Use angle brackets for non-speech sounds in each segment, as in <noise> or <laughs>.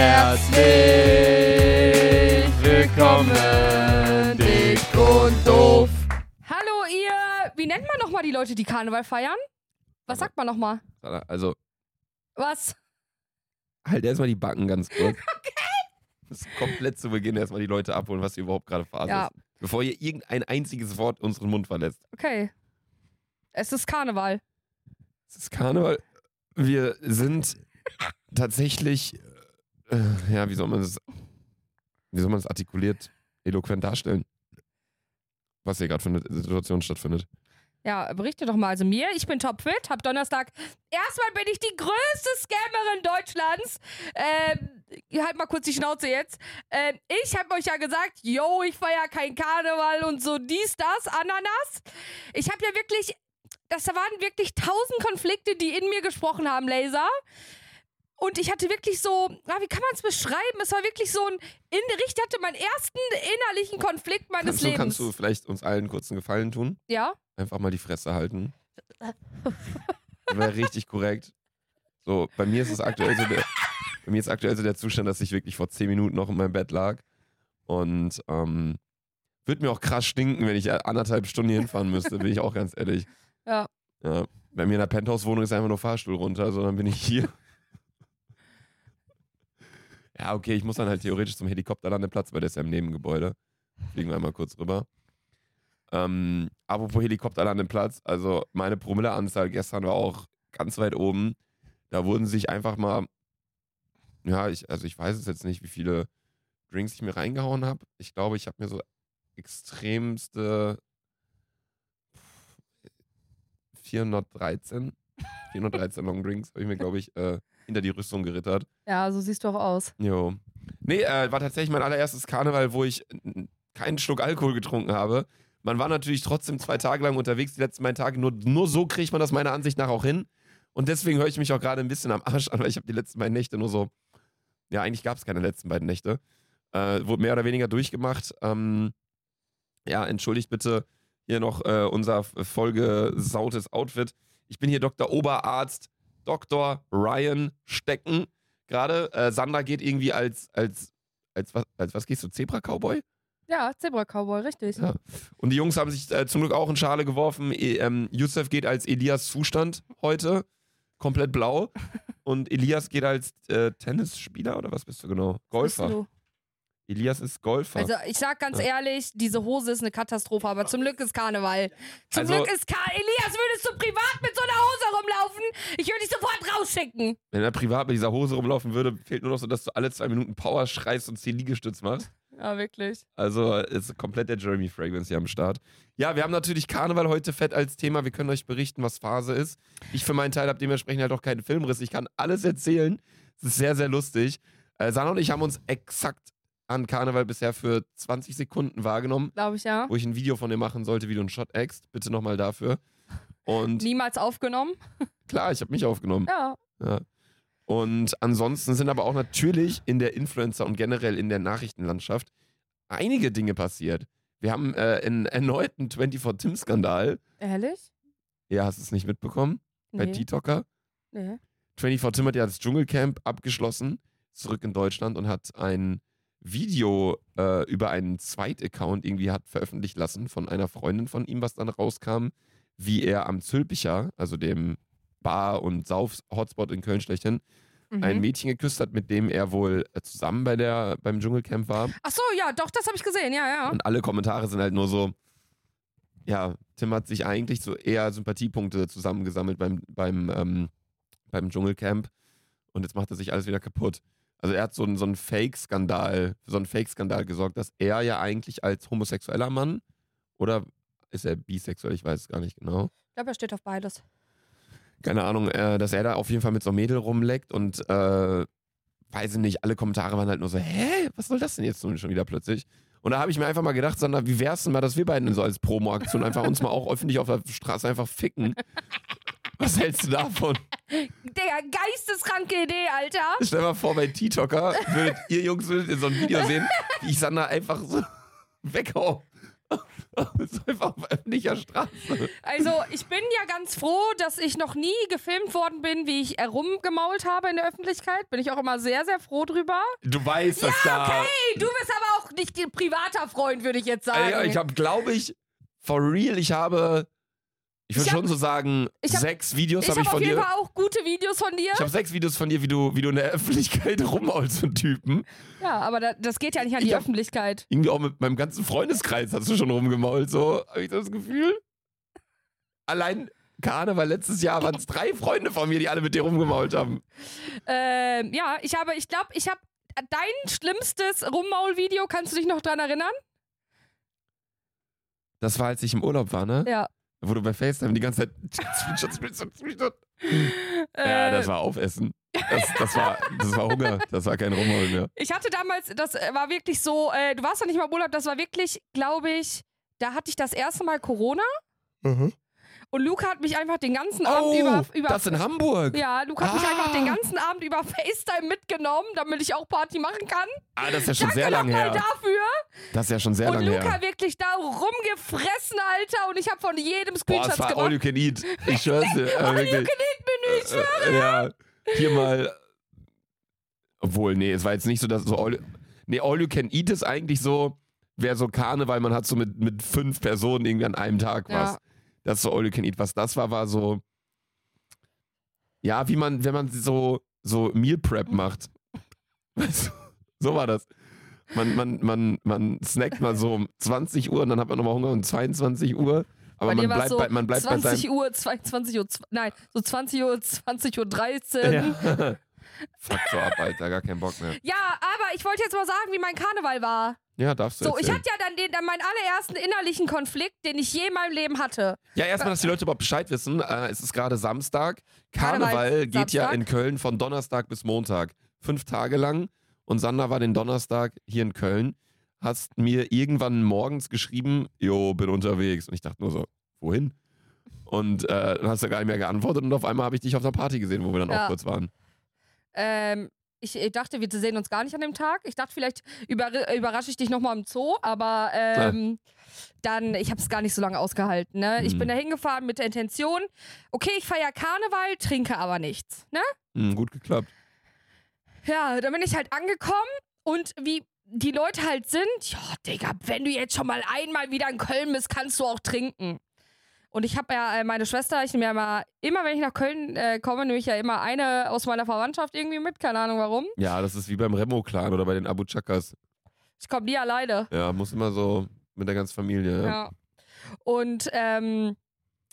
Herzlich willkommen, dick und doof. Hallo ihr, wie nennt man nochmal die Leute, die Karneval feiern? Was sagt man nochmal? Also, Was? halt erstmal die Backen ganz <laughs> kurz. Okay. Das ist komplett zu Beginn erstmal die Leute abholen, was hier überhaupt gerade Phase Ja. ist. Bevor ihr irgendein einziges Wort unseren Mund verlässt. Okay. Es ist Karneval. Es ist Karneval. Wir sind tatsächlich, äh, ja, wie soll man das, wie soll man das artikuliert, eloquent darstellen? Was hier gerade für eine Situation stattfindet. Ja, berichte doch mal. Also mir, ich bin topfit, hab Donnerstag. Erstmal bin ich die größte Scammerin Deutschlands. Ähm, halt mal kurz die Schnauze jetzt. Ähm, ich hab euch ja gesagt, yo, ich feier kein Karneval und so dies, das, Ananas. Ich hab ja wirklich, das waren wirklich tausend Konflikte, die in mir gesprochen haben, Laser. Und ich hatte wirklich so, ah, wie kann man es beschreiben? Es war wirklich so ein, in, ich hatte meinen ersten innerlichen Konflikt meines Kannst du, Lebens. kannst du vielleicht uns allen kurz einen Gefallen tun? ja? Einfach mal die Fresse halten. Wäre richtig korrekt. So, bei mir ist es aktuell so der, bei mir ist aktuell so der Zustand, dass ich wirklich vor zehn Minuten noch in meinem Bett lag. Und ähm, würde mir auch krass stinken, wenn ich anderthalb Stunden hier hinfahren müsste, bin ich auch ganz ehrlich. Ja. ja. Bei mir in der Penthouse-Wohnung ist einfach nur Fahrstuhl runter, sondern bin ich hier. Ja, okay, ich muss dann halt theoretisch zum Helikopterlandeplatz, weil der ist ja im Nebengebäude. Fliegen wir einmal kurz rüber. Ähm, apropos Helikopterlandeplatz, also meine Promilleanzahl gestern war auch ganz weit oben. Da wurden sich einfach mal, ja, ich, also ich weiß es jetzt nicht, wie viele Drinks ich mir reingehauen habe. Ich glaube, ich habe mir so extremste 413, 413 Long Drinks habe ich mir, glaube ich, äh, hinter die Rüstung gerittert. Ja, so siehst du auch aus. Jo. Nee, äh, war tatsächlich mein allererstes Karneval, wo ich keinen Schluck Alkohol getrunken habe. Man war natürlich trotzdem zwei Tage lang unterwegs, die letzten beiden Tage. Nur, nur so kriegt man das meiner Ansicht nach auch hin. Und deswegen höre ich mich auch gerade ein bisschen am Arsch an, weil ich habe die letzten beiden Nächte nur so. Ja, eigentlich gab es keine letzten beiden Nächte. Äh, wurde mehr oder weniger durchgemacht. Ähm, ja, entschuldigt bitte hier noch äh, unser vollgesautes Outfit. Ich bin hier Dr. Oberarzt Dr. Ryan Stecken. Gerade äh, Sandra geht irgendwie als, als, als, was, als was gehst du? Zebra-Cowboy? Ja, Zebra-Cowboy, richtig. Ja. Und die Jungs haben sich äh, zum Glück auch in Schale geworfen. E ähm, Yusuf geht als Elias Zustand heute. Komplett blau. <laughs> Und Elias geht als äh, Tennisspieler oder was bist du genau? Bist Golfer. Elias ist Golfer. Also ich sag ganz Ja. ehrlich, diese Hose ist eine Katastrophe, aber zum Glück ist Karneval. Zum Also- Glück ist Karneval. Elias, würdest du privat mit so einer Hose rumlaufen? Ich würde dich sofort rausschicken. Wenn er privat mit dieser Hose rumlaufen würde, fehlt nur noch so, dass du alle zwei Minuten Power schreist und 10 Liegestütz machst. Ja, wirklich. Also ist komplett der Jeremy Fragrance hier am Start. Ja, wir haben natürlich Karneval heute fett als Thema. Wir können euch berichten, was Phase ist. Ich für meinen Teil habe dementsprechend halt auch keinen Filmriss. Ich kann alles erzählen. Es ist sehr, sehr lustig. Äh, Sana und ich haben uns exakt an Karneval bisher für 20 Sekunden wahrgenommen, Glaube ich, ja. wo ich ein Video von dir machen sollte, wie du einen Shot eckst. Bitte nochmal dafür. Und <laughs> Niemals aufgenommen. <laughs> klar, ich habe mich aufgenommen. Ja. Ja. Und ansonsten sind aber auch natürlich in der Influencer- und generell in der Nachrichtenlandschaft einige Dinge passiert. Wir haben äh, einen erneuten 24-Tim-Skandal. Ehrlich? Ja, hast du es nicht mitbekommen? Bei Nee. TikToker. nee. 24 Tim hat ja das Dschungelcamp abgeschlossen, zurück in Deutschland und hat ein Video äh, über einen Zweit-Account irgendwie hat veröffentlicht lassen von einer Freundin von ihm, was dann rauskam, wie er am Zülpicher, also dem Bar- und Sauf-Hotspot in Köln schlechthin, Mhm. ein Mädchen geküsst hat, mit dem er wohl äh, zusammen bei der, beim Dschungelcamp war. Ach so, ja, doch, das habe ich gesehen, ja, ja. Und alle Kommentare sind halt nur so, ja, Tim hat sich eigentlich so eher Sympathiepunkte zusammengesammelt beim, beim, ähm, beim Dschungelcamp und jetzt macht er sich alles wieder kaputt. Also er hat so einen, so einen Fake-Skandal, für so einen Fake-Skandal gesorgt, dass er ja eigentlich als homosexueller Mann oder ist er bisexuell, ich weiß es gar nicht genau. Ich glaube, er steht auf beides. Keine Ahnung, äh, dass er da auf jeden Fall mit so einem Mädel rumleckt und äh, weiß ich nicht, alle Kommentare waren halt nur so, hä, was soll das denn jetzt nun schon wieder plötzlich? Und da habe ich mir einfach mal gedacht, Sandra, wie wär's denn mal, dass wir beiden so als Promo-Aktion einfach uns mal auch öffentlich auf der Straße einfach ficken? Was hältst du davon? Der geisteskranke Idee, Alter. Stell dir mal vor, bei TikToker würdet ihr Jungs würdet ihr so ein Video sehen, wie ich Sandra einfach so weghau. einfach auf öffentlicher Straße. Also, ich bin ja ganz froh, dass ich noch nie gefilmt worden bin, wie ich herumgemault habe in der Öffentlichkeit. Bin ich auch immer sehr, sehr froh drüber. Du weißt, dass da. Hey, du bist aber auch nicht privater Freund, würde ich jetzt sagen. Ey, ich habe, glaube ich, for real, ich habe, ich würde hab- schon so sagen, ich hab- sechs Videos ich habe ich habe auf von jeden dir. Fall auch gute Videos von dir. Ich habe sechs Videos von dir, wie du, wie du in der Öffentlichkeit <laughs> rummaulst mit Typen. Ja, aber da, das geht ja nicht an Ich die hab- Öffentlichkeit. Irgendwie auch mit meinem ganzen Freundeskreis hast du schon rumgemault, so, habe ich das Gefühl. Allein Karneval letztes Jahr waren es drei Freunde von mir, die alle mit dir rumgemault haben. Ähm, ja, ich habe, ich glaube, ich habe dein schlimmstes Rummaul-Video, kannst du dich noch dran erinnern? Das war, als ich im Urlaub war, ne? Ja. Wo du bei FaceTime die ganze Zeit. Screenshot, Screenshot, Screenshot. Ja, Äh, das war Aufessen. Das, das, war, das war Hunger. Das war kein Rumholen mehr. Ich hatte damals, das äh, war wirklich so, äh, du warst doch nicht mal im Urlaub, das war wirklich, glaube ich, da hatte ich das erste Mal Corona und Luca hat mich einfach den ganzen Abend Oh, über, über das in Hamburg. ja, Luca hat mich Ah. einfach den ganzen Abend über FaceTime mitgenommen, damit ich auch Party machen kann. Ah, das ist ja schon Danke sehr lange her. dafür. Das ist ja schon sehr und lange Luca her. wirklich da rumgefressen, Alter. Und ich habe von jedem Screenshots war all gemacht. you can eat. Ich schwör's dir. <laughs> äh, All you can eat Menü, ich schwöre. Äh, ja, hier mal. Obwohl, nee, es war jetzt nicht so, dass so all, nee, all you can eat ist eigentlich so, wäre so Karneval, man hat so mit, mit fünf Personen irgendwie an einem Tag was. Ja. Das ist so all you can eat. Was das war, war so, ja, wie man, wenn man so, so Meal Prep macht. <laughs> Weißt du, so war das. Man, man, man, man snackt mal so um 20 Uhr und dann hat man nochmal Hunger um 22 Uhr. Aber man bleibt, so bei, man bleibt bei 20 seinem. Uhr, 22 Uhr, nein, so 20 Uhr, 20 Uhr 13. Ja. <laughs> Ja. Fuck so ab, Alter, gar keinen Bock mehr. aber ich wollte jetzt mal sagen, wie mein Karneval war. Ja, darfst du So, ich erzählen. hatte ja dann, den, dann meinen allerersten innerlichen Konflikt, den ich je in meinem Leben hatte. Ja, erstmal, dass die Leute überhaupt Bescheid wissen. Äh, es ist gerade Samstag. Karneval Karneval, geht ja Samstag. in Köln von Donnerstag bis Montag. Fünf Tage lang. Und Sandra war den Donnerstag hier in Köln. Hast mir irgendwann morgens geschrieben, jo, bin unterwegs. Und ich dachte nur so, wohin? Und äh, dann hast du gar nicht mehr geantwortet. Und auf einmal habe ich dich auf der Party gesehen, wo wir dann Ja. auch kurz waren. Ähm, ich, ich dachte, wir sehen uns gar nicht an dem Tag. Ich dachte, vielleicht über, überrasche ich dich nochmal im Zoo, aber ähm, dann, ich habe es gar nicht so lange ausgehalten. Ne? Ich Mhm. bin da hingefahren mit der Intention, okay, ich feiere Karneval, trinke aber nichts. Ne? Hm, gut geklappt. Ja, dann bin ich halt angekommen und wie die Leute halt sind, ja, Digga, wenn du jetzt schon mal einmal wieder in Köln bist, kannst du auch trinken. Und ich habe ja äh, meine Schwester, ich nehme ja immer, immer wenn ich nach Köln äh, komme, nehme ich ja immer eine aus meiner Verwandtschaft irgendwie mit, keine Ahnung warum. Ja, das ist wie beim Remo-Clan oder bei den Abu Chakas. Ich komme nie alleine. Ja, muss immer so mit der ganzen Familie. Ja. Ja. Und ähm,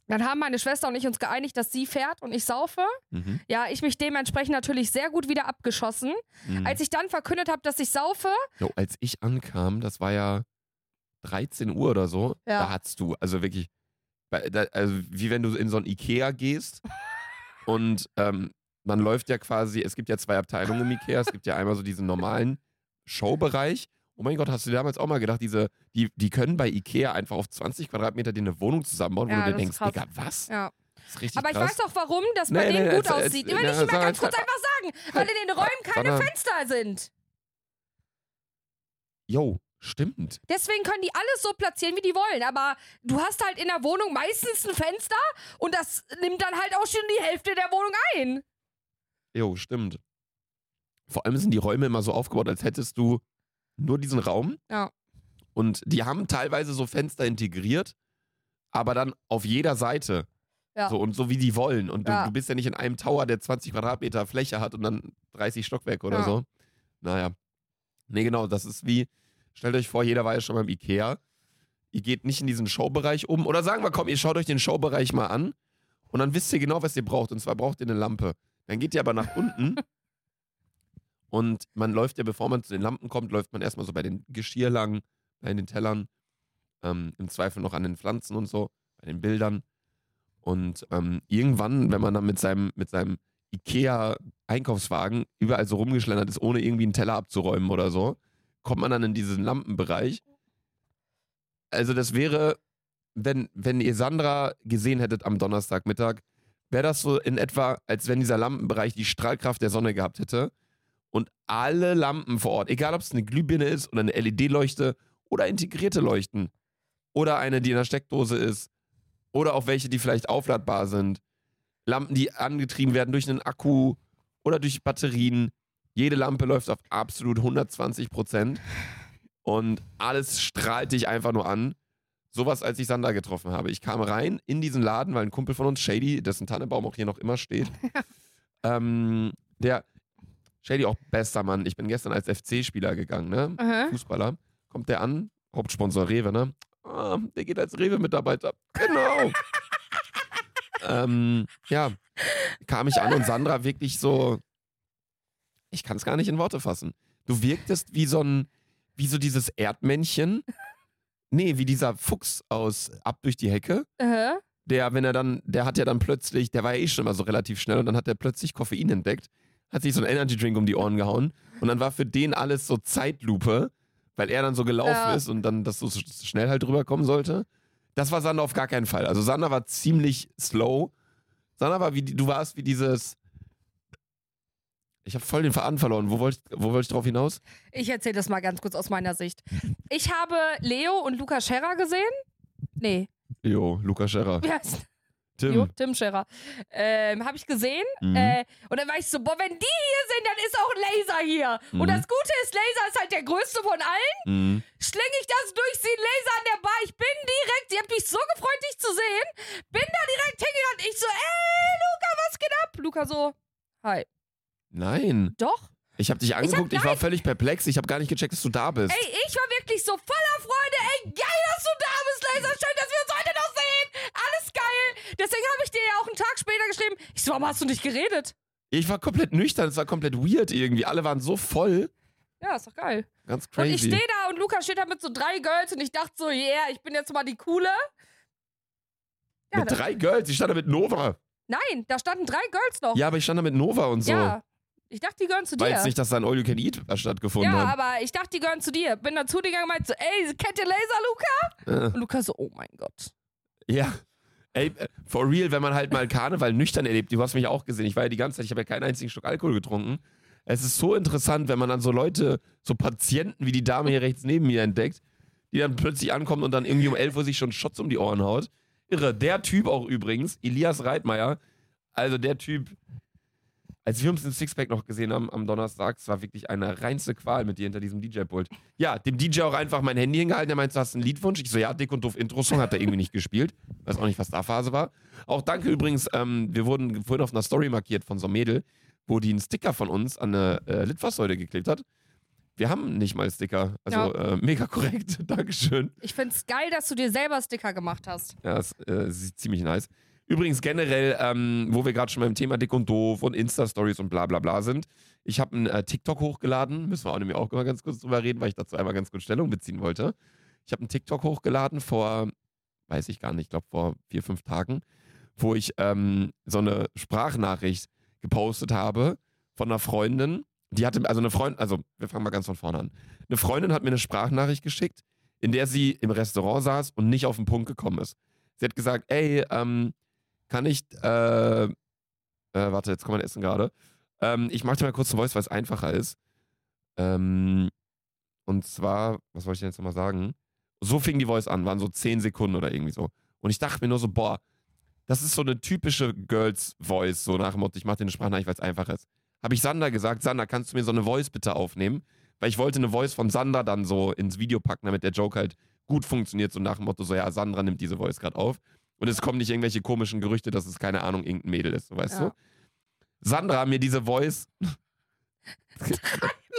dann haben meine Schwester und ich uns geeinigt, dass sie fährt und ich saufe. Mhm. Ja, ich mich dementsprechend natürlich sehr gut wieder abgeschossen. Mhm. Als ich dann verkündet habe, dass ich saufe, Jo, als ich ankam, das war ja 13 Uhr oder so, Ja. da hattest du, also wirklich, also wie wenn du in so ein Ikea gehst und ähm, man läuft ja quasi, es gibt ja zwei Abteilungen im Ikea, es gibt ja einmal so diesen normalen Showbereich. Oh mein Gott, hast du dir damals auch mal gedacht, diese, die, die können bei Ikea einfach auf 20 Quadratmeter dir eine Wohnung zusammenbauen, wo Ja, du dir denkst. Digga, was? ja. Das ist richtig Aber ich krass. weiß auch, warum das bei Nee, denen nee, gut erzähl- aussieht. erzähl- Will ich mal ganz kurz einfach sagen, weil in den Räumen keine. Fenster sind. Jo, stimmt. Deswegen können die alles so platzieren, wie die wollen. Aber du hast halt in der Wohnung meistens ein Fenster und das nimmt dann halt auch schon die Hälfte der Wohnung ein. Jo, stimmt. Vor allem sind die Räume immer so aufgebaut, als hättest du nur diesen Raum. Ja. Und die haben teilweise so Fenster integriert, aber dann auf jeder Seite. Ja. So und so wie die wollen. Und du, Ja. du bist ja nicht in einem Tower, der 20 Quadratmeter Fläche hat und dann 30 Stockwerke oder Ja. so. Naja. Nee, genau, das ist wie, stellt euch vor, jeder war ja schon beim Ikea. Ihr geht nicht in diesen Showbereich um. Oder sagen wir, komm, ihr schaut euch den Showbereich mal an und dann wisst ihr genau, was ihr braucht. Und zwar braucht ihr eine Lampe. Dann geht ihr aber nach unten <laughs> und man läuft ja, bevor man zu den Lampen kommt, läuft man erstmal so bei den Geschirr lang, bei den Tellern, ähm, im Zweifel noch an den Pflanzen und so, bei den Bildern. Und ähm, irgendwann, wenn man dann mit seinem, mit seinem IKEA-Einkaufswagen überall so rumgeschlendert ist, ohne irgendwie einen Teller abzuräumen oder so, kommt man dann in diesen Lampenbereich. Also das wäre, wenn, wenn ihr Sandra gesehen hättet am Donnerstagmittag, wäre das so in etwa, als wenn dieser Lampenbereich die Strahlkraft der Sonne gehabt hätte und alle Lampen vor Ort, egal ob es eine Glühbirne ist oder eine LED-Leuchte oder integrierte Leuchten, oder eine, die in der Steckdose ist oder auch welche, die vielleicht aufladbar sind. Lampen, die angetrieben werden durch einen Akku oder durch Batterien. Jede Lampe läuft auf absolut 120 Prozent und alles strahlt dich einfach nur an. Sowas, als ich Sander getroffen habe. Ich kam rein in diesen Laden, weil ein Kumpel von uns, Shady, dessen Tannenbaum auch hier noch immer steht, <laughs> ähm, der, Shady auch bester Mann. Ich bin gestern als FC-Spieler gegangen, ne? Aha. Fußballer. Kommt der an, Hauptsponsor Rewe, ne? Ah, der geht als Rewe-Mitarbeiter. Genau. <laughs> ähm, ja, kam ich an und Sandra wirklich so, ich kann es gar nicht in Worte fassen. Du wirktest wie so ein, wie so dieses Erdmännchen. Nee, wie dieser Fuchs aus Ab durch die Hecke. Aha. Der, wenn er dann, der hat ja dann plötzlich, der war ja eh schon immer so relativ schnell und dann hat er plötzlich Koffein entdeckt, hat sich so einen Energy Drink um die Ohren gehauen und dann war für den alles so Zeitlupe, weil er dann so gelaufen Ja. ist und dann das so schnell halt rüberkommen sollte. Das war Sander auf gar keinen Fall. Also Sander war ziemlich slow. Sander war wie, du warst wie dieses, ich habe voll den Faden verloren. Wo wollte ich, wo wollte ich drauf hinaus? Ich erzähle das mal ganz kurz aus meiner Sicht. Ich habe Leo und Luca Scherrer gesehen. Nee, Jo, Luca Scherrer. wie heißt Tim. Jo, Tim Scherrer. Ähm, habe ich gesehen. Mhm. Äh, und dann war ich so, boah, wenn die hier sind, dann ist auch Laser hier. Mhm. Und das Gute ist, Laser ist halt der größte von allen. Mhm. Schling ich das durch, sehe Laser an der Bar. Ich bin direkt, sie hat mich so gefreut, dich zu sehen. Bin da direkt hingegangen. Ich so, ey, Luca, was geht ab? Luca so, hi. Nein. Doch. Ich habe dich angeguckt, ich, war völlig perplex. Ich habe gar nicht gecheckt, dass du da bist. Ey, ich war wirklich so voller Freude. Ey, geil, dass du da bist, Laser. Schön, dass wir uns heute noch sehen. Alles geil. Deswegen habe ich dir ja auch einen Tag später geschrieben. Ich so, warum hast du nicht geredet? Ich war komplett nüchtern, es war komplett weird irgendwie. Alle waren so voll. Ja, ist doch geil. Ganz Und ich crazy. stehe da und Luca steht da mit so drei Girls und ich dachte so, yeah, ich bin jetzt mal die Coole. Ja, mit drei Girls, ich stand da mit Nova. nein, da standen drei Girls noch. Ja, aber ich stand da mit Nova und so. Ja. Ich dachte, die gehören zu dir. jetzt nicht, dass da ein All You Can Eat stattgefunden ja, hat. aber ich dachte, die gehören zu dir. Bin dann zu dir gegangen und meinte so, ey, kennt ihr Laser, Luca? Äh, Und Luca so, oh mein Gott. ja. Ey, äh, for real, wenn man halt mal Karneval nüchtern erlebt, du hast mich auch gesehen, ich war ja die ganze Zeit, ich habe ja keinen einzigen Schluck Alkohol getrunken. Es ist so interessant, wenn man dann so Leute, so Patienten wie die Dame hier rechts neben mir entdeckt, die dann plötzlich ankommen und dann irgendwie um 11 Uhr sich schon Shots um die Ohren haut. Irre. Der Typ auch übrigens, Elias Reitmeier, also der Typ, als wir uns in Sixpack noch gesehen haben am Donnerstag, es war wirklich eine reinste Qual mit dir hinter diesem DJ-Pult. Ja, dem DJ auch einfach mein Handy hingehalten, der meinte, du hast einen Liedwunsch. Ich so, ja, Dick und Doof Intro-Song hat er irgendwie nicht gespielt. Weiß auch nicht, was da Phase war. Auch danke übrigens, ähm, wir wurden vorhin auf einer Story markiert von so einem Mädel, wo die einen Sticker von uns an eine äh, Litfaßsäule geklebt hat. Wir haben nicht mal Sticker. Also Ja. äh, mega korrekt. <laughs> Dankeschön. Ich find's geil, dass du dir selber Sticker gemacht hast. Ja, das äh, sieht ziemlich nice. Übrigens generell, ähm, wo wir gerade schon beim Thema Dick und Doof und Insta-Stories und bla bla bla sind. Ich habe einen äh, TikTok hochgeladen, müssen wir auch nämlich auch mal ganz kurz drüber reden, weil ich dazu einmal ganz kurz Stellung beziehen wollte. Ich habe einen TikTok hochgeladen vor, weiß ich gar nicht, ich glaube vor vier, fünf Tagen, wo ich ähm, so eine Sprachnachricht gepostet habe von einer Freundin. Die hatte, also eine Freundin, also wir fangen mal ganz von vorne an. Eine Freundin hat mir eine Sprachnachricht geschickt, in der sie im Restaurant saß und nicht auf den Punkt gekommen ist. Sie hat gesagt, ey, ähm, kann ich, äh, äh, warte, jetzt kommt mein Essen gerade. Ähm, ich mache dir mal kurz ein Voice, weil es einfacher ist. Ähm, und zwar, was wollte ich denn jetzt nochmal sagen? So fing die Voice an, waren so 10 Sekunden oder irgendwie so. Und ich dachte mir nur so, boah, das ist so eine typische Girls-Voice, so nach dem Motto, ich mache dir eine Sprachnachricht, weil es einfach ist. Habe ich Sander gesagt, Sander, kannst du mir so eine Voice bitte aufnehmen? Weil ich wollte eine Voice von Sander dann so ins Video packen, damit der Joke halt gut funktioniert, so nach dem Motto, so ja, Sandra nimmt diese Voice gerade auf. Und es kommen nicht irgendwelche komischen Gerüchte, dass es, keine Ahnung, irgendein Mädel ist, so weißt Ja. du? Sandra mir diese Voice. <laughs>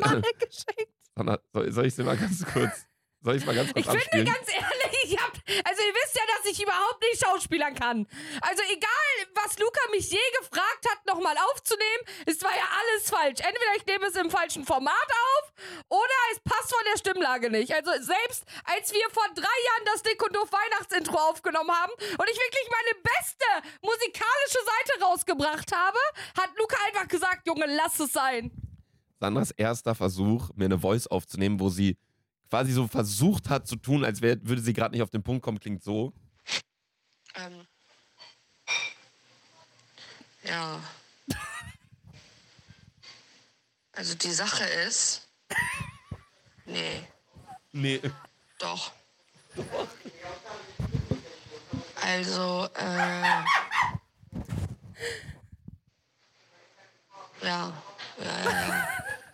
Mal <laughs> geschenkt. Sandra, soll, soll ich sie mal ganz kurz, soll ich es mal ganz kurz Ich finde abspielen? ganz ehrlich, ich hab, also ihr wisst ja, dass ich überhaupt nicht schauspielern kann. Also egal, was Luca mich je gefragt hat, nochmal aufzunehmen, es war ja alles falsch. Entweder ich nehme es im falschen Format auf oder es passt von der Stimmlage nicht. Also selbst als wir vor drei Jahren das Dick und Doof Weihnachtsintro aufgenommen haben und ich wirklich meine beste musikalische Seite rausgebracht habe, hat Luca einfach gesagt, Junge, lass es sein. Sandras erster Versuch, mir eine Voice aufzunehmen, wo sie quasi so versucht hat zu tun, als wär, würde sie gerade nicht auf den Punkt kommen, klingt so. Ähm. Ja. Also die Sache ist. Nee, Nee. doch. Also, äh. Ja, ja, ja, ja.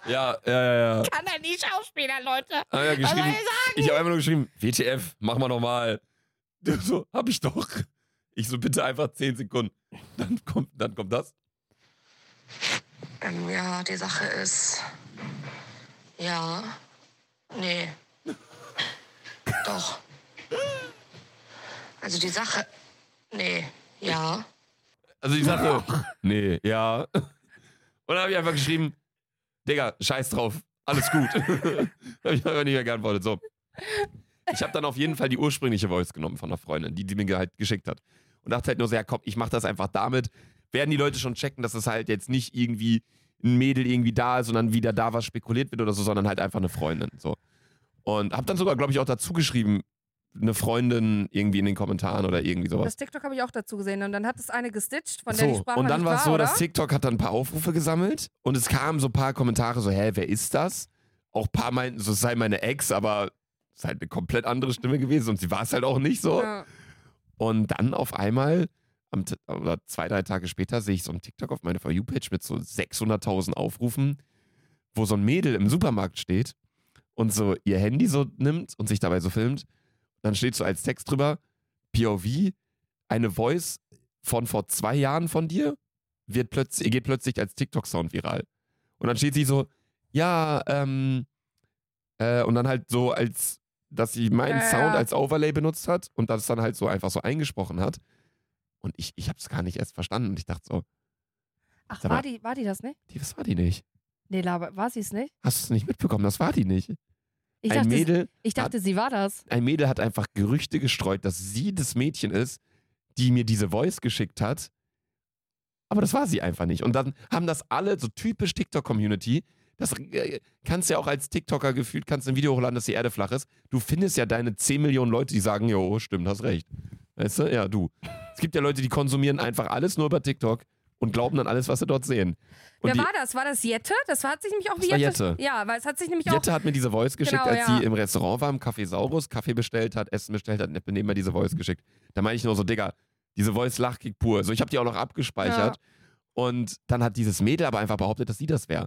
Ja, ja, ja, ja. Kann er nicht Schauspieler, Leute. Ah, ja Was soll ich sagen? Ich habe einfach nur geschrieben, WTF, mach mal nochmal. <laughs> So, hab ich doch. Ich so, bitte einfach 10 Sekunden. Dann kommt, dann kommt das. Ähm, ja, die Sache ist. Ja. Nee. <laughs> Doch. Also die Sache. Nee. Ja. Also die Sache, nee, ja. Und dann habe ich einfach geschrieben, Digga, scheiß drauf, alles gut. <laughs> habe ich aber nicht mehr geantwortet. So. Ich habe dann auf jeden Fall die ursprüngliche Voice genommen von einer Freundin, die, die mir halt geschickt hat. Und dachte halt nur so, ja komm, ich mache das einfach damit. Werden die Leute schon checken, dass es halt jetzt nicht irgendwie ein Mädel irgendwie da ist dann wieder da was spekuliert wird oder so, sondern halt einfach eine Freundin. So. Und habe dann sogar, glaube ich, auch dazu geschrieben, eine Freundin irgendwie in den Kommentaren oder irgendwie sowas. Das TikTok habe ich auch dazu gesehen. Und dann hat es eine gestitcht, von der So, die Sprache und dann war es so, oder? dass TikTok hat dann ein paar Aufrufe gesammelt und es kamen so ein paar Kommentare so, hä, wer ist das? Auch ein paar meinten, so es sei meine Ex, aber es ist halt eine komplett andere Stimme gewesen und sie war es halt auch nicht so. Ja. Und dann auf einmal, am, oder zwei, drei Tage später, sehe ich so einen TikTok auf meine For You-Page mit so 600.000 Aufrufen, wo so ein Mädel im Supermarkt steht und so ihr Handy so nimmt und sich dabei so filmt. Dann steht so als Text drüber, POV, eine Voice von vor zwei Jahren von dir wird plötzlich, geht plötzlich als TikTok-Sound viral. Und dann steht sie so, ja, ähm, äh, und dann halt so als, dass sie meinen Ja, ja. Sound als Overlay benutzt hat und das dann halt so einfach so eingesprochen hat. Und ich, ich habe es gar nicht erst verstanden. Und ich dachte so, Ach, Sag mal- war die, war die das nicht? die, was war die nicht? Nee, Laber, war sie es nicht? Hast du es nicht mitbekommen? Das war die nicht. Ich ein, dachte, Mädel, ich dachte sie war das. ein Mädel hat einfach Gerüchte gestreut, dass sie das Mädchen ist, die mir diese Voice geschickt hat. Aber das war sie einfach nicht. Und dann haben das alle, so typisch TikTok-Community, das äh, kannst ja auch als TikToker gefühlt, kannst ein Video hochladen, dass die Erde flach ist. Du findest ja deine 10 Millionen Leute, die sagen, jo, stimmt, hast recht. Weißt du? Ja, du. Es gibt ja Leute, die konsumieren einfach alles nur über TikTok und glauben dann alles, was sie dort sehen. Und Wer war das? War das Jette? Das hat sich nämlich auch wie Jette. Jette. Ja, weil es hat sich nämlich auch. Jette hat mir diese Voice geschickt, Genau, als ja. sie im Restaurant war, im Café Saurus, Kaffee bestellt hat, Essen bestellt hat, und mir diese Voice geschickt. Da meine ich nur so, Digga, diese Voice lachkick pur. So, ich habe die auch noch abgespeichert. Und dann hat dieses Mädel aber einfach behauptet, dass sie das wäre.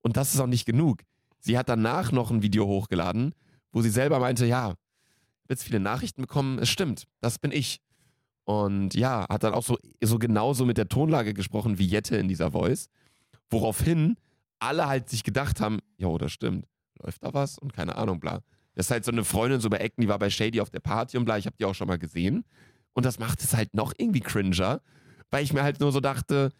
Und das ist auch nicht genug. Sie hat danach noch ein Video hochgeladen, wo sie selber meinte, ja, jetzt viele Nachrichten bekommen, es stimmt, das bin ich. Und ja, hat dann auch so, so genauso mit der Tonlage gesprochen wie Jette in dieser Voice. Woraufhin alle halt sich gedacht haben, jo, das stimmt. Läuft da was? Und keine Ahnung, bla. Das ist halt so eine Freundin so bei Ecken, die war bei Shady auf der Party und bla. Ich habe die auch schon mal gesehen. Und das macht es halt noch irgendwie cringer, weil ich mir halt nur so dachte,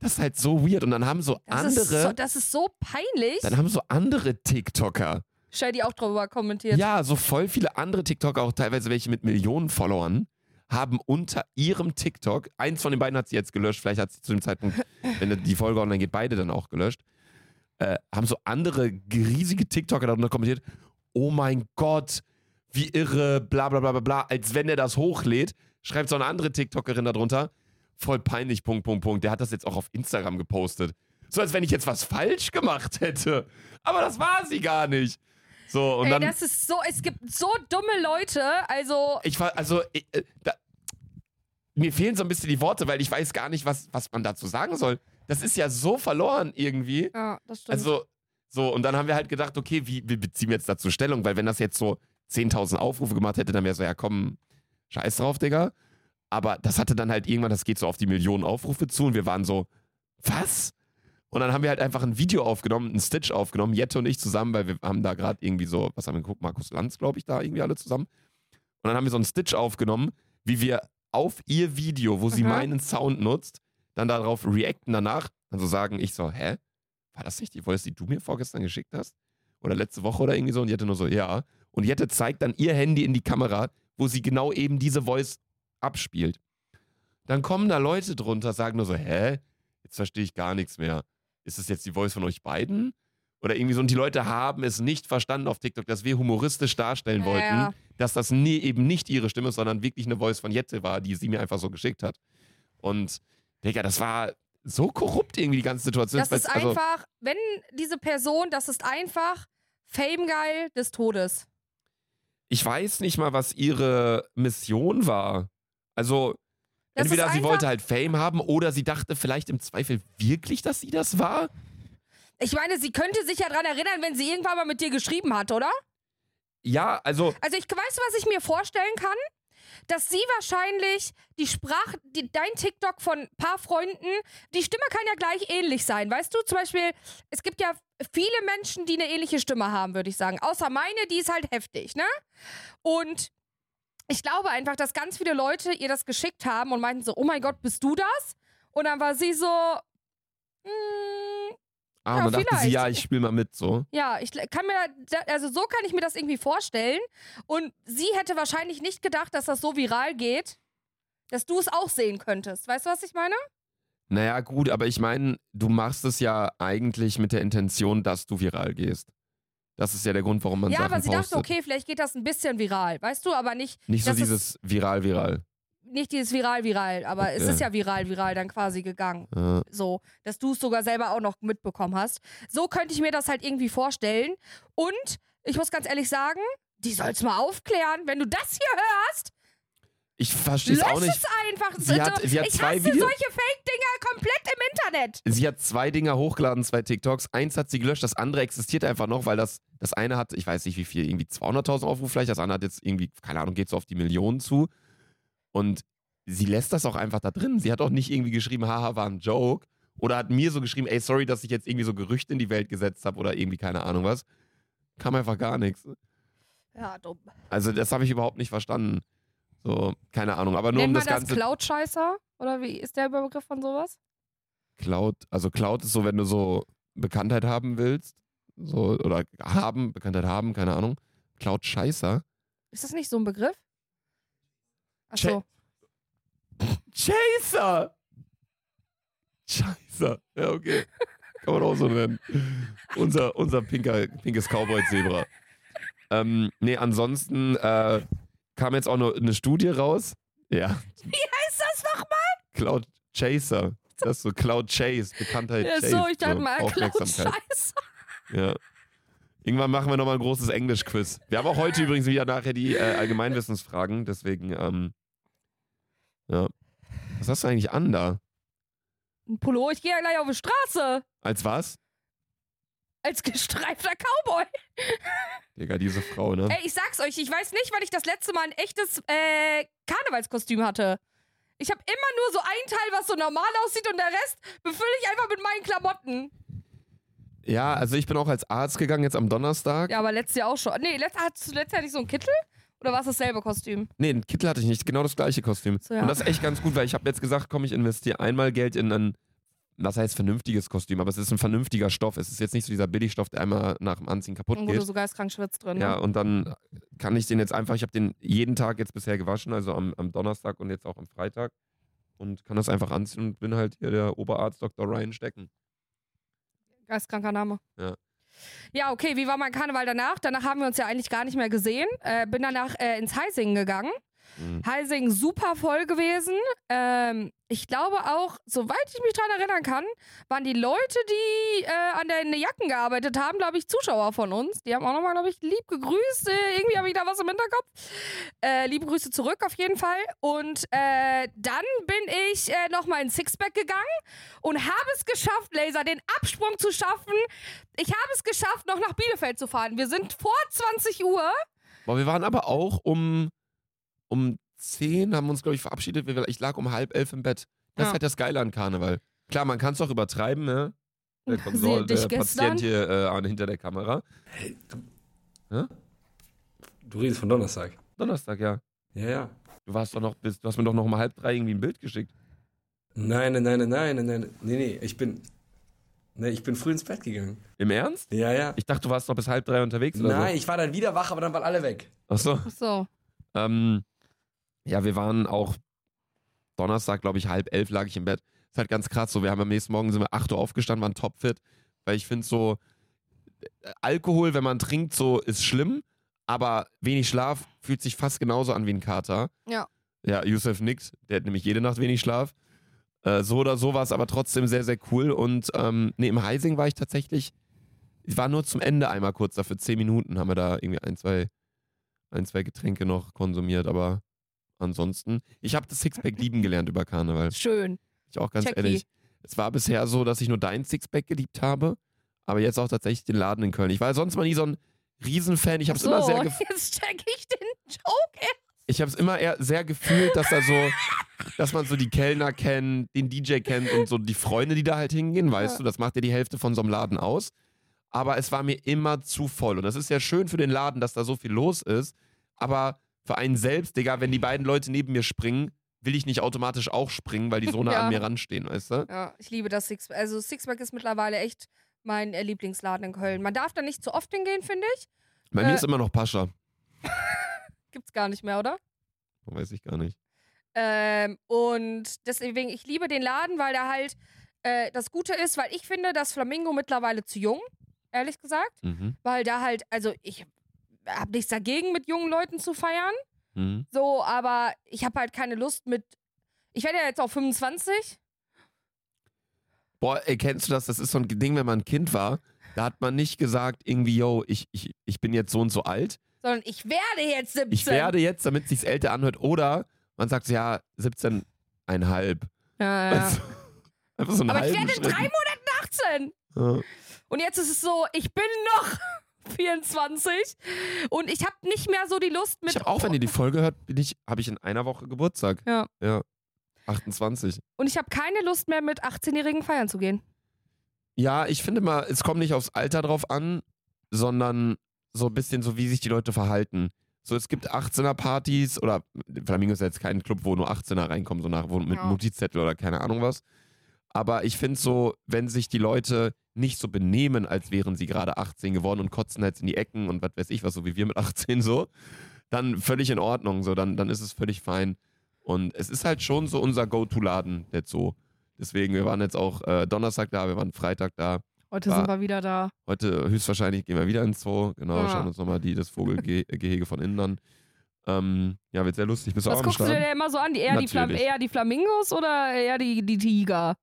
das ist halt so weird. Und dann haben so das, andere, ist so, das ist so peinlich. dann haben so andere TikToker, Shady auch drüber kommentiert. ja, so voll viele andere TikToker, auch teilweise welche mit Millionen Followern, haben unter ihrem TikTok, eins von den beiden hat sie jetzt gelöscht, vielleicht hat sie zu dem Zeitpunkt, <laughs> wenn die Folge online geht, beide dann auch gelöscht, äh, haben so andere riesige TikToker darunter kommentiert, oh mein Gott, wie irre, bla bla bla bla bla, als wenn er das hochlädt, schreibt so eine andere TikTokerin darunter, voll peinlich, Punkt, Punkt, Punkt, der hat das jetzt auch auf Instagram gepostet. So als wenn ich jetzt was falsch gemacht hätte. Aber das war sie gar nicht. So, und Ey, dann. das ist so, es gibt so dumme Leute, also Ich war, also, ich, äh, da, mir fehlen so ein bisschen die Worte, weil ich weiß gar nicht, was, was man dazu sagen soll. Das ist ja so verloren irgendwie. ja, das stimmt. Also, so, und dann haben wir halt gedacht, okay, wie, wie beziehen wir jetzt dazu Stellung? Weil wenn das jetzt so 10.000 Aufrufe gemacht hätte, dann wäre so, ja komm, scheiß drauf, Digga. Aber das hatte dann halt irgendwann, das geht so auf die Millionen Aufrufe zu und wir waren so, was? Und dann haben wir halt einfach ein Video aufgenommen, einen Stitch aufgenommen, Jette und ich zusammen, weil wir haben da gerade irgendwie so, was haben wir geguckt, Markus Lanz, glaube ich, da irgendwie alle zusammen. Und dann haben wir so einen Stitch aufgenommen, wie wir auf ihr Video, wo sie Aha. meinen Sound nutzt, dann darauf reacten danach, dann so sagen, ich so, hä? War das nicht die Voice, die du mir vorgestern geschickt hast? Oder letzte Woche oder irgendwie so? Und Jette nur so, ja. Und Jette zeigt dann ihr Handy in die Kamera, wo sie genau eben diese Voice abspielt. Dann kommen da Leute drunter, sagen nur so, hä? Jetzt verstehe ich gar nichts mehr. Ist es jetzt die Voice von euch beiden? Oder irgendwie so. Und die Leute haben es nicht verstanden auf TikTok, dass wir humoristisch darstellen wollten, ja. dass das nie, eben nicht ihre Stimme ist, sondern wirklich eine Voice von Jette war, die sie mir einfach so geschickt hat. Und, Digga, das war so korrupt irgendwie, die ganze Situation. das ist also, einfach, wenn diese Person, das ist einfach Fame geil des Todes. ich weiß nicht mal, was ihre Mission war. Also, Das entweder sie wollte halt Fame haben oder sie dachte vielleicht im Zweifel wirklich, dass sie das war. Ich meine, sie könnte sich ja dran erinnern, wenn sie irgendwann mal mit dir geschrieben hat, oder? Ja, also, Also ich weiß, was ich mir vorstellen kann, dass sie wahrscheinlich die Sprach, die, dein TikTok von ein paar Freunden, die Stimme kann ja gleich ähnlich sein. Weißt du, zum Beispiel, es gibt ja viele Menschen, die eine ähnliche Stimme haben, würde ich sagen. Außer meine, die ist halt heftig, ne? Und ich glaube einfach, dass ganz viele Leute ihr das geschickt haben und meinten so, oh mein Gott, bist du das? Und dann war sie so, mm, ah, Ja, dann dachte sie, ja, ich spiele mal mit, so. Ja, ich kann mir, also so kann ich mir das irgendwie vorstellen. Und sie hätte wahrscheinlich nicht gedacht, dass das so viral geht, dass du es auch sehen könntest. Weißt du, was ich meine? Naja, gut, aber ich meine, du machst es ja eigentlich mit der Intention, dass du viral gehst. Das ist ja der Grund, warum man ja, Sachen aber sie postet. dachte, okay, vielleicht geht das ein bisschen viral, weißt du, aber nicht, Nicht so dieses viral-viral. nicht dieses viral-viral, aber es Okay. ist ja viral-viral dann quasi gegangen. Ja. So, dass du es sogar selber auch noch mitbekommen hast. So könnte ich mir das halt irgendwie vorstellen. Und ich muss ganz ehrlich sagen, die soll's mal aufklären. Wenn du das hier hörst, Ich verstehe es auch nicht. es einfach. Sie hat- sie hat ich zwei hasse Video- solche Fake-Dinger komplett im Internet. Sie hat zwei Dinger hochgeladen, zwei TikToks. Eins hat sie gelöscht, das andere existiert einfach noch, weil das, das eine hat, ich weiß nicht wie viel, irgendwie 200.000 Aufrufe vielleicht, das andere hat jetzt irgendwie, keine Ahnung, geht so auf die Millionen zu. Und sie lässt das auch einfach da drin. Sie hat auch nicht irgendwie geschrieben, haha, war ein Joke. Oder hat mir so geschrieben, ey, sorry, dass ich jetzt irgendwie so Gerüchte in die Welt gesetzt habe oder irgendwie keine Ahnung was. Kam einfach gar nichts. Ja, dumm. Also das habe ich überhaupt nicht verstanden. So, keine Ahnung. Aber nur Nennt um man das das ganze Cloud-Scheißer? Oder wie ist der Überbegriff von sowas? Cloud, also Cloud ist so, wenn du so Bekanntheit haben willst, so oder haben, Bekanntheit haben, keine Ahnung. Cloud Scheißer. Ist das nicht so ein Begriff? Achso. Chaser! Scheiße. Ja, okay. Kann man auch so nennen. Unser, unser pinker, pinkes Cowboy-Zebra. Ähm, nee, ansonsten äh, kam jetzt auch noch eine Studie raus. Ja, Ist das nochmal? Cloud Chaser. Das ist so Cloud Chase, Bekanntheit Ja, Chase. so, ich dachte so mal, Aufmerksamkeit. Cloud-Scheißer. Ja. Irgendwann machen wir nochmal ein großes Englisch-Quiz. Wir haben auch heute übrigens wieder nachher die äh, Allgemeinwissensfragen, deswegen, ähm, ja. Was hast du eigentlich an da? Ein Pullo, ich gehe ja gleich auf die Straße. Als was? Als gestreifter Cowboy. <laughs> Digga, diese Frau, ne? Ey, ich sag's euch, ich weiß nicht, wann ich das letzte Mal ein echtes äh, Karnevalskostüm hatte. Ich habe immer nur so ein Teil, was so normal aussieht und der Rest befülle ich einfach mit meinen Klamotten. Ja, also ich bin auch als Arzt gegangen jetzt am Donnerstag. Ja, aber letztes Jahr auch schon. Nee, letzt, hattest du letztes Jahr nicht so ein Kittel? Oder war es dasselbe Kostüm? Nee, einen Kittel hatte ich nicht, genau das gleiche Kostüm. So, ja. Und das ist echt ganz gut, weil ich habe jetzt gesagt, komm, ich investiere einmal Geld in ein, was heißt vernünftiges Kostüm, aber es ist ein vernünftiger Stoff. Es ist jetzt nicht so dieser Billigstoff, der einmal nach dem Anziehen kaputt Wo geht. du so geistkrank schwitzt drin. Ja, Ne? und dann kann ich den jetzt einfach, ich habe den jeden Tag jetzt bisher gewaschen, also am, am Donnerstag und jetzt auch am Freitag. Und kann das einfach anziehen und bin halt hier der Oberarzt Dr. Ryan Stecken. Geistkranker Name. Ja. Ja, okay, wie war mein Karneval danach? Danach haben wir uns ja eigentlich gar nicht mehr gesehen. Äh, bin danach äh, ins Heisingen gegangen. Mhm. Heising super voll gewesen. Ähm, ich glaube auch, soweit ich mich daran erinnern kann, waren die Leute, die äh, an den Jacken gearbeitet haben, glaube ich, Zuschauer von uns. Die haben auch nochmal, glaube ich, lieb gegrüßt. Äh, irgendwie habe ich da was im Hinterkopf. Äh, liebe Grüße zurück auf jeden Fall. Und äh, dann bin ich äh, nochmal ins Sixpack gegangen und habe es geschafft, Laser, den Absprung zu schaffen. Ich habe es geschafft, noch nach Bielefeld zu fahren. Wir sind vor 20 Uhr. Boah, wir waren aber auch um, um 10, haben uns, glaube ich, verabschiedet. Wir- Ich lag um halb elf im Bett. Das Ja. ist halt das Geile an Karneval. Klar, man kann es auch übertreiben, ne? Der, <laughs> Konsol, dich der gestern. Patient hier äh, an- hinter der Kamera. Du redest von Donnerstag. Donnerstag, ja. Ja, ja. Du warst doch noch bis, du hast mir doch noch um halb drei irgendwie ein Bild geschickt. Nein, nein, nein, nein, nein, nein, nein. Nee, nee, ich bin. Nee, ich bin früh ins Bett gegangen. Im Ernst? Ja, ja. Ich dachte, du warst noch bis halb drei unterwegs oder Nein, ich war dann wieder wach, aber dann waren alle weg. so. Achso. Ach so. Ähm, ja, wir waren auch Donnerstag, glaube ich, halb elf lag ich im Bett. Ist halt ganz krass so. Wir haben am nächsten Morgen sind wir 8 Uhr aufgestanden, waren topfit. Weil ich finde so, Alkohol, wenn man trinkt, so ist schlimm, aber wenig Schlaf fühlt sich fast genauso an wie ein Kater. Ja. Ja, Yusuf nickt, der hat nämlich jede Nacht wenig Schlaf. Äh, so oder so war es aber trotzdem sehr, sehr cool. Und ähm, nee, im Heising war ich tatsächlich, ich war nur zum Ende einmal kurz da, für 10 Minuten haben wir da irgendwie ein, zwei, ein, zwei Getränke noch konsumiert, aber ansonsten. Ich habe das Sixpack <laughs> lieben gelernt über Karneval. Schön. Ich auch ganz Checki. ehrlich. Es war bisher so, dass ich nur dein Sixpack geliebt habe, aber jetzt auch tatsächlich den Laden in Köln. Ich war sonst mal nie so ein Riesenfan. Ich habe es so, immer sehr und <laughs> gef jetzt check ich den Joke. ich habe es immer eher sehr gefühlt, dass da so, <laughs> dass man so die Kellner kennt, den DJ kennt und so die Freunde, die da halt hingehen, weißt Ja. du, das macht ja die Hälfte von so einem Laden aus. Aber es war mir immer zu voll. Und das ist ja schön für den Laden, dass da so viel los ist. Aber für einen selbst, Digga, wenn die beiden Leute neben mir springen, will ich nicht automatisch auch springen, weil die so <laughs> nah Ja. an mir ranstehen, weißt du? Ja, ich liebe das Sixpack. Also Sixpack ist mittlerweile echt mein äh, Lieblingsladen in Köln. Man darf da nicht zu oft hingehen, finde ich. Bei Äh. mir ist immer noch Pascha. <laughs> Gibt's gar nicht mehr, oder? Weiß ich gar nicht. Ähm, und deswegen, ich liebe den Laden, weil der halt äh, das Gute ist, weil ich finde, das Flamingo mittlerweile zu jung, ehrlich gesagt. Mhm. Weil da halt, also ich habe nichts dagegen, mit jungen Leuten zu feiern. Mhm. So, aber ich habe halt keine Lust mit. Ich werde ja jetzt auch 25. Boah, ey, kennst du das? Das ist so ein Ding, wenn man ein Kind war. Da hat man nicht gesagt, irgendwie, yo, ich, ich, ich bin jetzt so und so alt. Sondern ich werde jetzt 17. Ich werde jetzt, damit es sich älter anhört. Oder man sagt, so, ja, 17,5. Ja, ja. Also, einfach so Aber ich werde in drei Monaten 18. Ja. Und jetzt ist es so, ich bin noch 24 und ich habe nicht mehr so die Lust mit. Ich habe auch, wenn ihr die Folge hört, bin ich, habe ich in einer Woche Geburtstag. Ja. Ja. 28. Und ich habe keine Lust mehr mit 18-Jährigen feiern zu gehen. Ja, ich finde mal, es kommt nicht aufs Alter drauf an, sondern so ein bisschen so, wie sich die Leute verhalten. So, es gibt 18er-Partys oder Flamingo ist jetzt kein Club, wo nur 18er reinkommen, so nach, wo, mit Ja. Notizzettel oder keine Ahnung was. Aber ich finde so, wenn sich die Leute nicht so benehmen, als wären sie gerade 18 geworden und kotzen jetzt in die Ecken und was weiß ich was, so wie wir mit 18 so, dann völlig in Ordnung, so, dann, dann ist es völlig fein. Und es ist halt schon so unser Go-To-Laden, der Zoo. Deswegen, wir waren jetzt auch äh, Donnerstag da, wir waren Freitag da. Heute War- sind wir wieder da. Heute höchstwahrscheinlich gehen wir wieder ins Zoo. Genau, Ja. schauen uns nochmal die, das Vogelgehege <laughs> von innen an. Ähm, ja, wird sehr lustig. Bist du Was auch guckst du denn immer so an? Die, eher, die Natürlich. eher die Flamingos oder eher die, die Tiger?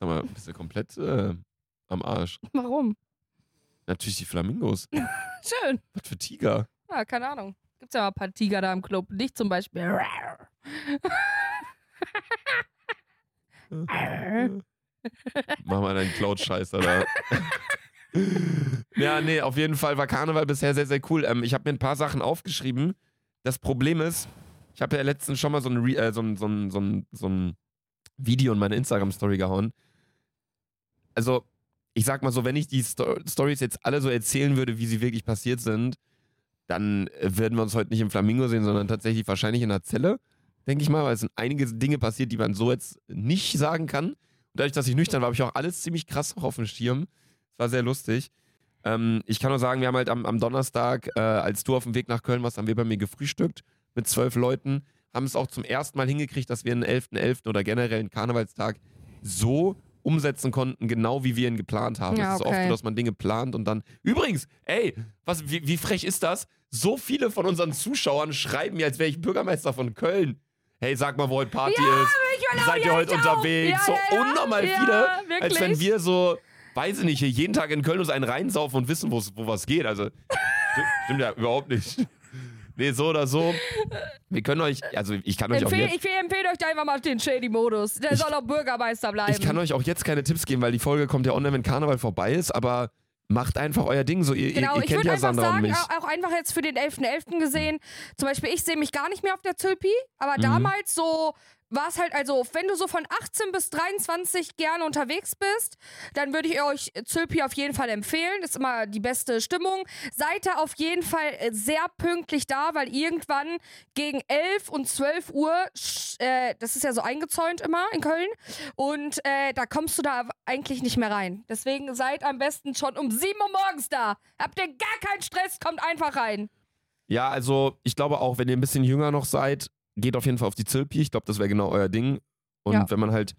Sag mal, bist du komplett äh, am Arsch? Warum? Natürlich die Flamingos. <laughs> Schön. Was für Tiger? Ja, keine Ahnung. Gibt's ja mal ein paar Tiger da im Club. Dich zum Beispiel. <laughs> Mach mal deinen Cloud-Scheißer da. <laughs> ja, nee, auf jeden Fall war Karneval bisher sehr, sehr cool. Ähm, ich habe mir ein paar Sachen aufgeschrieben. Das Problem ist, ich habe ja letztens schon mal so ein, Re äh, so, ein, so, ein, so, ein, so ein Video in meine Instagram-Story gehauen. Also, ich sag mal so, wenn ich die Sto Stories jetzt alle so erzählen würde, wie sie wirklich passiert sind, dann äh, würden wir uns heute nicht im Flamingo sehen, sondern tatsächlich wahrscheinlich in einer Zelle, denke ich mal, weil es sind einige Dinge passiert, die man so jetzt nicht sagen kann. Und dadurch, dass ich nüchtern war, habe ich auch alles ziemlich krass noch auf dem Schirm. Es war sehr lustig. Ähm, ich kann nur sagen, wir haben halt am, am Donnerstag, äh, als du auf dem Weg nach Köln warst, haben wir bei mir gefrühstückt mit zwölf Leuten. Haben es auch zum ersten Mal hingekriegt, dass wir einen 11.11. oder generell einen Karnevalstag so umsetzen konnten, genau wie wir ihn geplant haben. Ja, es ist oft okay. so, dass man Dinge plant und dann. Übrigens, ey, was, wie, wie frech ist das? So viele von unseren Zuschauern schreiben mir, als wäre ich Bürgermeister von Köln. Hey, sag mal, wo heute Party ist. Seid ihr heute unterwegs? Ja, so ja, ja. unnormal Ja, viele, als wenn wirklich. wir so, weiß ich nicht, hier jeden Tag in Köln uns einen reinsaufen und wissen, wo was geht. Also, <laughs> stimmt ja überhaupt nicht. Nee, so oder so. Wir können euch, also ich kann euch auch Empfehl, jetzt, ich empfehle euch da einfach mal den Shady-Modus. Der Ich- soll auch Bürgermeister bleiben. ich kann euch auch jetzt keine Tipps geben, weil die Folge kommt ja online, wenn Karneval vorbei ist, aber macht einfach euer Ding so. Ihr, Genau, ihr, ihr ich kennt würde ja einfach Sandra und sagen, mich. auch, auch einfach jetzt für den 11.11. gesehen, zum Beispiel ich sehe mich gar nicht mehr auf der Zülpi, aber Mhm. damals so war es halt, also wenn du so von 18 bis 23 gerne unterwegs bist, dann würde ich euch Zülpi auf jeden Fall empfehlen. Ist immer die beste Stimmung. Seid da auf jeden Fall äh, sehr pünktlich da, weil irgendwann gegen 11 und 12 Uhr, äh, das ist ja so eingezäunt immer in Köln, und äh, da kommst du da eigentlich nicht mehr rein. Deswegen seid am besten schon um 7 Uhr morgens da. Habt ihr gar keinen Stress, kommt einfach rein. Ja, also ich glaube auch, wenn ihr ein bisschen jünger noch seid, geht auf jeden Fall auf die Zilpi. Ich glaube, das wäre genau euer Ding. Und Ja. wenn man halt,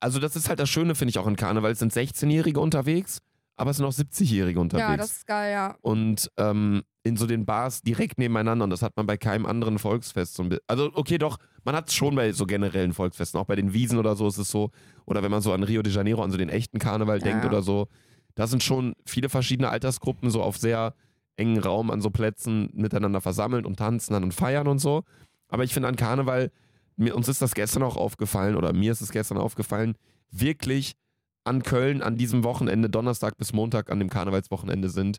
also das ist halt das Schöne, finde ich auch in Karneval. Es sind 16-Jährige unterwegs, aber es sind auch 70-Jährige unterwegs. Ja, das ist geil, ja. und ähm, in so den Bars direkt nebeneinander. Und das hat man bei keinem anderen Volksfest. So ein bi- also, okay, doch, man hat es schon bei so generellen Volksfesten. Auch bei den Wiesen oder so ist es so. Oder wenn man so an Rio de Janeiro, an so den echten Karneval Ja, denkt ja. oder so. da sind schon viele verschiedene Altersgruppen so auf sehr engen Raum an so Plätzen miteinander versammelt und tanzen dann und feiern und so. Aber ich finde an Karneval, mir, uns ist das gestern auch aufgefallen oder mir ist es gestern aufgefallen, wirklich an Köln an diesem Wochenende, Donnerstag bis Montag an dem Karnevalswochenende sind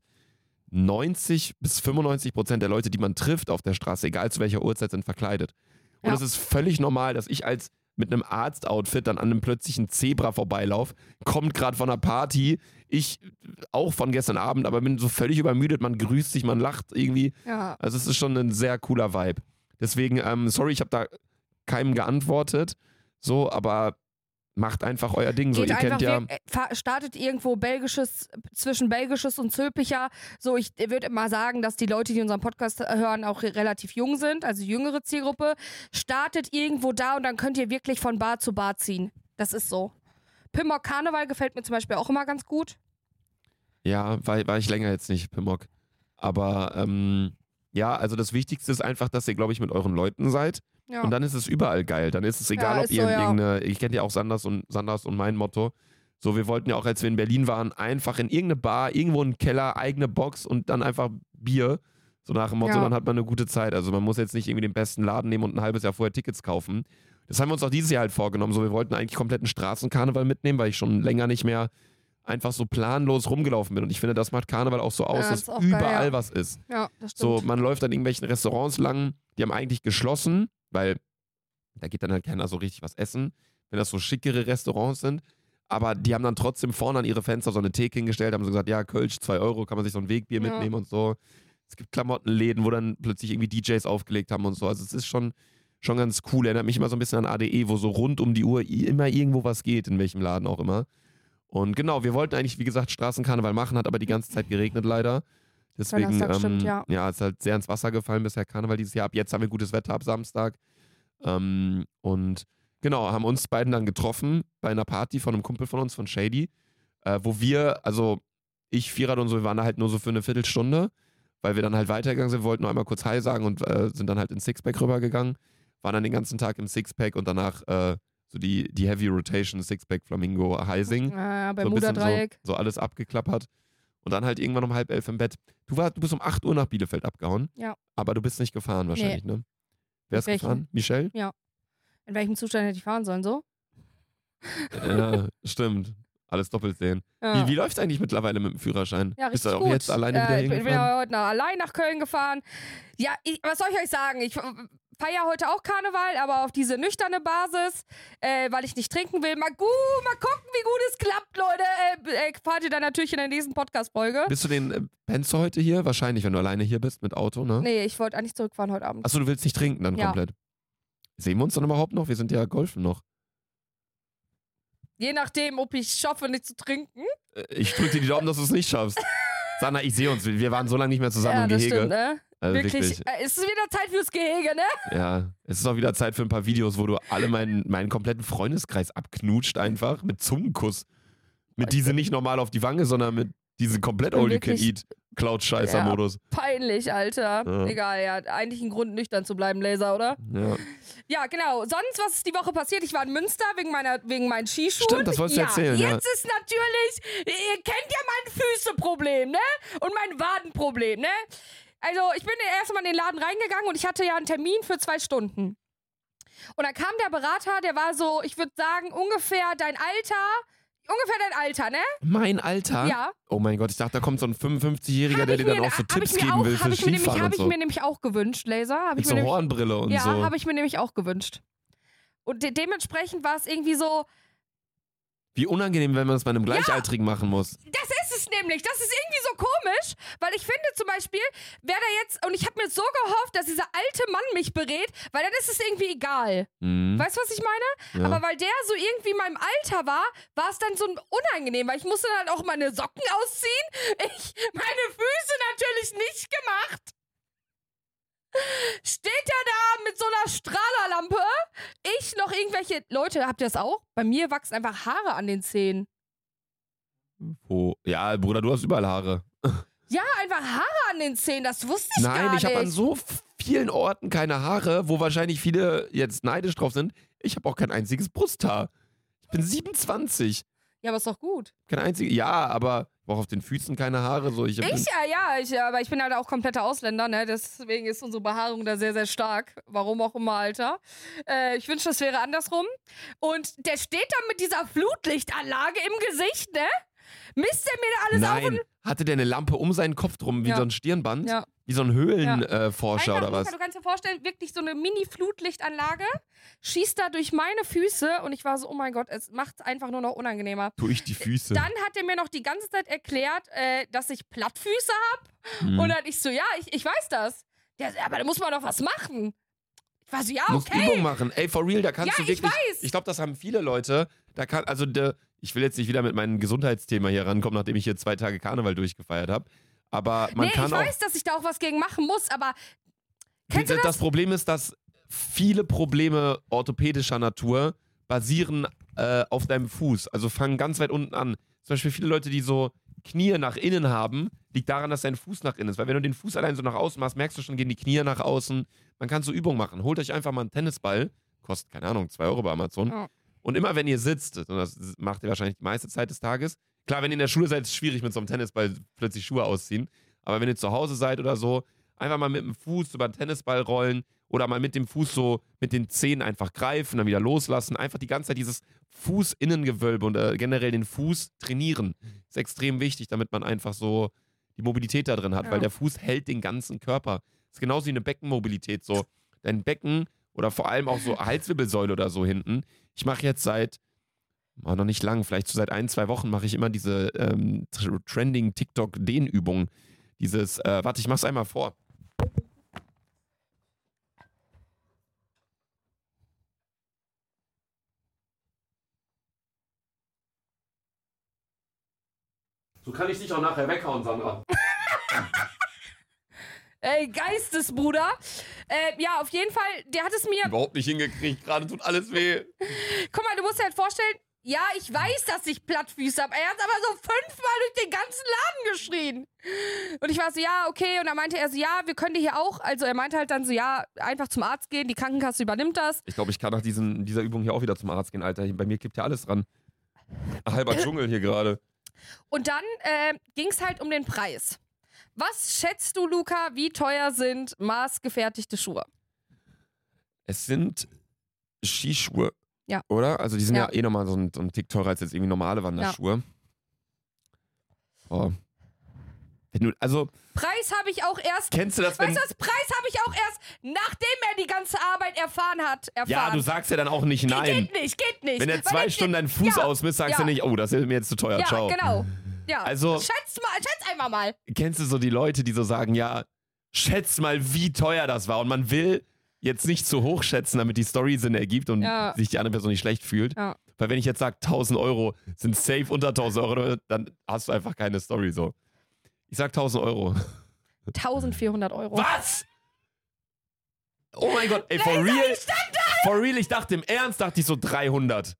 90 bis 95 Prozent der Leute, die man trifft auf der Straße, egal zu welcher Uhrzeit, sind verkleidet. Und Ja. es ist völlig normal, dass ich als mit einem Arzt-Outfit dann an einem plötzlichen Zebra vorbeilaufe, kommt gerade von einer Party, ich auch von gestern Abend, aber bin so völlig übermüdet, man grüßt sich, man lacht irgendwie. Ja. Also es ist schon ein sehr cooler Vibe. Deswegen, ähm, sorry, ich habe da keinem geantwortet, so, aber macht einfach euer Ding. So, Geht ihr kennt ja. äh, startet irgendwo belgisches, zwischen belgisches und Zülpicher. So, ich würde immer sagen, dass die Leute, die unseren Podcast hören, auch relativ jung sind, also jüngere Zielgruppe. Startet irgendwo da und dann könnt ihr wirklich von Bar zu Bar ziehen. Das ist so. Pimmock Karneval gefällt mir zum Beispiel auch immer ganz gut. Ja, war, war ich länger jetzt nicht, Pimmock. Aber ähm, ja, also das Wichtigste ist einfach, dass ihr, glaube ich, mit euren Leuten seid. Ja. Und dann ist es überall geil. Dann ist es egal, Ja, ob ihr so, irgendeine, ich kenne ja auch Sanders und Sanders und mein Motto. So, wir wollten ja auch, als wir in Berlin waren, einfach in irgendeine Bar, irgendwo einen Keller, eigene Box und dann einfach Bier. So nach dem Motto, Ja. dann hat man eine gute Zeit. Also man muss jetzt nicht irgendwie den besten Laden nehmen und ein halbes Jahr vorher Tickets kaufen. Das haben wir uns auch dieses Jahr halt vorgenommen. So, wir wollten eigentlich kompletten Straßenkarneval mitnehmen, weil ich schon länger nicht mehr einfach so planlos rumgelaufen bin. Und ich finde, das macht Karneval auch so aus, Ja, dass ist auch geil, überall ja. was ist. ja, das So, stimmt. man läuft an irgendwelchen Restaurants lang, die haben eigentlich geschlossen, weil da geht dann halt keiner so richtig was essen, wenn das so schickere Restaurants sind. Aber die haben dann trotzdem vorne an ihre Fenster so eine Theke hingestellt, haben so gesagt, ja, Kölsch, 2 Euro, kann man sich so ein Wegbier Ja. mitnehmen und so. Es gibt Klamottenläden, wo dann plötzlich irgendwie DJs aufgelegt haben und so. Also es ist schon, schon ganz cool. Erinnert mich immer so ein bisschen an ADE, wo so rund um die Uhr immer irgendwo was geht, in welchem Laden auch immer. Und genau, wir wollten eigentlich, wie gesagt, Straßenkarneval machen, hat aber die ganze Zeit geregnet leider. Deswegen, ähm, stimmt, ja. ja, ist halt sehr ins Wasser gefallen bisher Karneval dieses Jahr. Ab jetzt haben wir gutes Wetter ab Samstag. Ähm, und genau, haben uns beiden dann getroffen bei einer Party von einem Kumpel von uns, von Shady, äh, wo wir, also ich, Vierrad und so, wir waren da halt nur so für eine Viertelstunde, weil wir dann halt weitergegangen sind, wollten nur einmal kurz Hi sagen und äh, sind dann halt ins Sixpack rübergegangen, waren dann den ganzen Tag im Sixpack und danach äh, so die, die Heavy Rotation Sixpack Flamingo Heising äh, so ein bisschen Bermuda-Dreieck. So, so alles abgeklappert. Und dann halt irgendwann um halb elf im Bett. Du, war, du bist um 8 Uhr nach Bielefeld abgehauen. Ja. Aber du bist nicht gefahren wahrscheinlich, ne? Wer ist gefahren? Michelle? In welchem Zustand hätte ich fahren sollen, so? ja, <laughs> stimmt. Alles doppelt sehen. Ja. Wie, wie läuft eigentlich mittlerweile mit dem Führerschein? Ja, bist du auch gut. jetzt alleine äh, wieder ich bin hingefahren? wieder heute nach, allein nach Köln gefahren. Ja, ich, was soll ich euch sagen? Ich feiere heute auch Karneval, aber auf diese nüchterne Basis, äh, weil ich nicht trinken will. Mal, gu mal gucken, wie gut es klappt, Leute. Äh, äh, fahrt ihr dann natürlich in der nächsten Podcast-Folge. Bist du den, äh, pennst du heute hier? Wahrscheinlich, wenn du alleine hier bist mit Auto, ne? Nee, ich wollte eigentlich zurückfahren heute Abend. Achso, du willst nicht trinken dann Ja. komplett. Sehen wir uns dann überhaupt noch? Wir sind ja golfen noch. Je nachdem, ob ich schaffe, nicht zu trinken. Äh, Ich drücke dir die Daumen, dass du es nicht schaffst. <laughs> Sanna, ich sehe uns. Wir waren so lange nicht mehr zusammen ja, im das Gehege. stimmt, ne? Also wirklich. wirklich. Äh, es ist wieder Zeit fürs Gehege, ne? Ja, es ist auch wieder Zeit für ein paar Videos, wo du alle meinen, meinen kompletten Freundeskreis abknutscht einfach mit Zungenkuss. Mit diese nicht normal auf die Wange, sondern mit diesem komplett all you can eat Cloud-Scheißer-Modus. Peinlich, Alter. Ja. Egal, ja. Eigentlich ein Grund, nüchtern zu bleiben, Laser, oder? Ja. Ja, genau. Sonst, was ist die Woche passiert? Ich war in Münster wegen, meiner, wegen meinen Skischuhen. Stimmt, das wolltest du ja, erzählen, ja. Jetzt ist natürlich, ihr kennt ja mein Füßeproblem, ne? Und mein Wadenproblem, ne? Also, ich bin erstmal in den Laden reingegangen und ich hatte ja einen Termin für zwei Stunden. Und dann kam der Berater, der war so, ich würde sagen, ungefähr dein Alter. Ungefähr dein Alter, ne? Mein Alter? Ja. Oh mein Gott, ich dachte, da kommt so ein 55-Jähriger, Hab der dir dann auch so Tipps geben auch, will für ich mir nämlich, Skifahren hab und ich so. mir nämlich auch gewünscht, Laser. Hab Mit ich mir so nämlich, Hornbrille und ja, so. habe ich mir nämlich auch gewünscht. Und de dementsprechend war es irgendwie so, Wie unangenehm, wenn man das bei einem Gleichaltrigen machen muss. Das ist es nämlich. Das ist irgendwie so komisch, weil ich finde zum Beispiel, wer da jetzt, und ich habe mir so gehofft, dass dieser alte Mann mich berät, weil dann ist es irgendwie egal. Mhm. Weißt du, was ich meine? Ja. Aber weil der so irgendwie in meinem Alter war, war es dann so unangenehm, weil ich musste dann auch meine Socken ausziehen. Ich, meine Füße natürlich nicht gemacht. Steht er da mit so einer Strahlerlampe? Ich noch irgendwelche. Leute, habt ihr das auch? Bei mir wachsen einfach Haare an den Zähnen. Wo? Ja, Bruder, du hast überall Haare. Ja, einfach Haare an den Zähnen, das wusste ich gar Nein, nicht. ich habe an so vielen Orten keine Haare, wo wahrscheinlich viele jetzt neidisch drauf sind. Ich habe auch kein einziges Brusthaar. Ich bin 27. ja, aber ist doch gut. Kein einziges. Ja, aber brauche auf den Füßen keine Haare. So, ich, Ich, ja, ja, ich, aber ich bin halt auch kompletter Ausländer, ne? Deswegen ist unsere Behaarung da sehr, sehr stark. Warum auch immer, Alter. Äh, ich wünschte, das wäre andersrum. Und der steht da mit dieser Flutlichtanlage im Gesicht, ne? Misst er mir da alles auf Nein, hatte der eine Lampe um seinen Kopf drum, wie Ja. so ein Stirnband? Ja. Wie so ein Höhlenforscher äh, Forscher Einfach, oder was? Du kannst dir vorstellen, wirklich so eine Mini-Flutlichtanlage schießt da durch meine Füße und ich war so, oh mein Gott, es macht es einfach nur noch unangenehmer. Durch die Füße. Dann hat er mir noch die ganze Zeit erklärt, äh, dass ich Plattfüße habe. Hm. Und dann ich so, ja, ich, ich weiß das. Der, aber da muss man doch was machen. Ich war so, ja, Du musst okay. Übung machen. Ey, for real, da kannst Ja, du ich wirklich. weiß. Ich glaube, das haben viele Leute. Da kann, also de, ich will jetzt nicht wieder mit meinem Gesundheitsthema hier rankommen, nachdem ich hier zwei Tage Karneval durchgefeiert habe. Aber man nee, kann ich auch. weiß, dass ich da auch was gegen machen muss, aber kennst das, das? Problem ist, dass viele Probleme orthopädischer Natur basieren äh, auf deinem Fuß. Also fangen ganz weit unten an. Zum Beispiel viele Leute, die so Knie nach innen haben, liegt daran, dass dein Fuß nach innen ist. Weil wenn du den Fuß allein so nach außen machst, merkst du schon, gehen die Knie nach außen. Man kann so Übungen machen. Holt euch einfach mal einen Tennisball. Kostet, keine Ahnung, 2 Euro bei Amazon. Ja. Und immer wenn ihr sitzt, und das macht ihr wahrscheinlich die meiste Zeit des Tages, klar, wenn ihr in der Schule seid, ist es schwierig mit so einem Tennisball plötzlich Schuhe ausziehen. Aber wenn ihr zu Hause seid oder so, einfach mal mit dem Fuß über den Tennisball rollen oder mal mit dem Fuß so mit den Zehen einfach greifen, dann wieder loslassen. Einfach die ganze Zeit dieses Fußinnengewölbe und äh, generell den Fuß trainieren. Ist extrem wichtig, damit man einfach so die Mobilität da drin hat, Ja. weil der Fuß hält den ganzen Körper. Ist genauso wie eine Beckenmobilität. So, dein Becken oder vor allem auch so <laughs> Halswirbelsäule oder so hinten. Ich mache jetzt seit oh, noch nicht lang, vielleicht so seit ein, zwei Wochen mache ich immer diese ähm, tr- trending TikTok-Dehnübungen. Dieses, äh, warte, ich mach's einmal vor. So kann ich dich auch nachher weghauen, Sandra. <laughs> Ey, Geistesbruder. Äh, ja, auf jeden Fall, der hat es mir. Überhaupt nicht hingekriegt, gerade tut alles weh. Guck mal, du musst dir halt vorstellen, ja, ich weiß, dass ich Plattfüße habe. Er hat aber so fünfmal durch den ganzen Laden geschrien. Und ich war so, ja, okay. Und dann meinte er so, ja, wir können dir hier auch. Also er meinte halt dann so, ja, einfach zum Arzt gehen, die Krankenkasse übernimmt das. Ich glaube, ich kann nach diesen, dieser Übung hier auch wieder zum Arzt gehen, Alter. Bei mir kippt ja alles dran. Halber <laughs> Dschungel hier gerade. Und dann äh, ging es halt um den Preis. Was schätzt du, Luca, wie teuer sind maßgefertigte Schuhe? Es sind Skischuhe. Ja. Oder? Also die sind ja, Ja. eh nochmal so ein, so ein Tick teurer als jetzt irgendwie normale Wanderschuhe. Oh. Wenn du, also, Preis habe ich auch erst. kennst du das. Weißt du was? Preis habe ich auch erst, nachdem er die ganze Arbeit erfahren hat. Erfahren. ja, du sagst ja dann auch nicht nein. Geht nicht, geht nicht. Wenn er zwei Stunden deinen Fuß ja, ausmisst, sagst ja. du nicht, oh, das ist mir jetzt zu teuer, Ja, ciao. genau. Ja. Also- schätz mal, schätz einfach mal. Kennst du so die Leute, die so sagen, ja, schätz mal, wie teuer das war. Und man will jetzt nicht zu hoch schätzen, damit die Story Sinn ergibt und Ja. sich die andere Person nicht schlecht fühlt. Ja. Weil wenn ich jetzt sage, 1000 Euro sind safe unter 1000 Euro, dann hast du einfach keine Story so. Ich sag 1000 Euro. 1400 Euro. Was? Oh mein Gott, ey, for real? For real, ich dachte im Ernst, dachte ich so 300.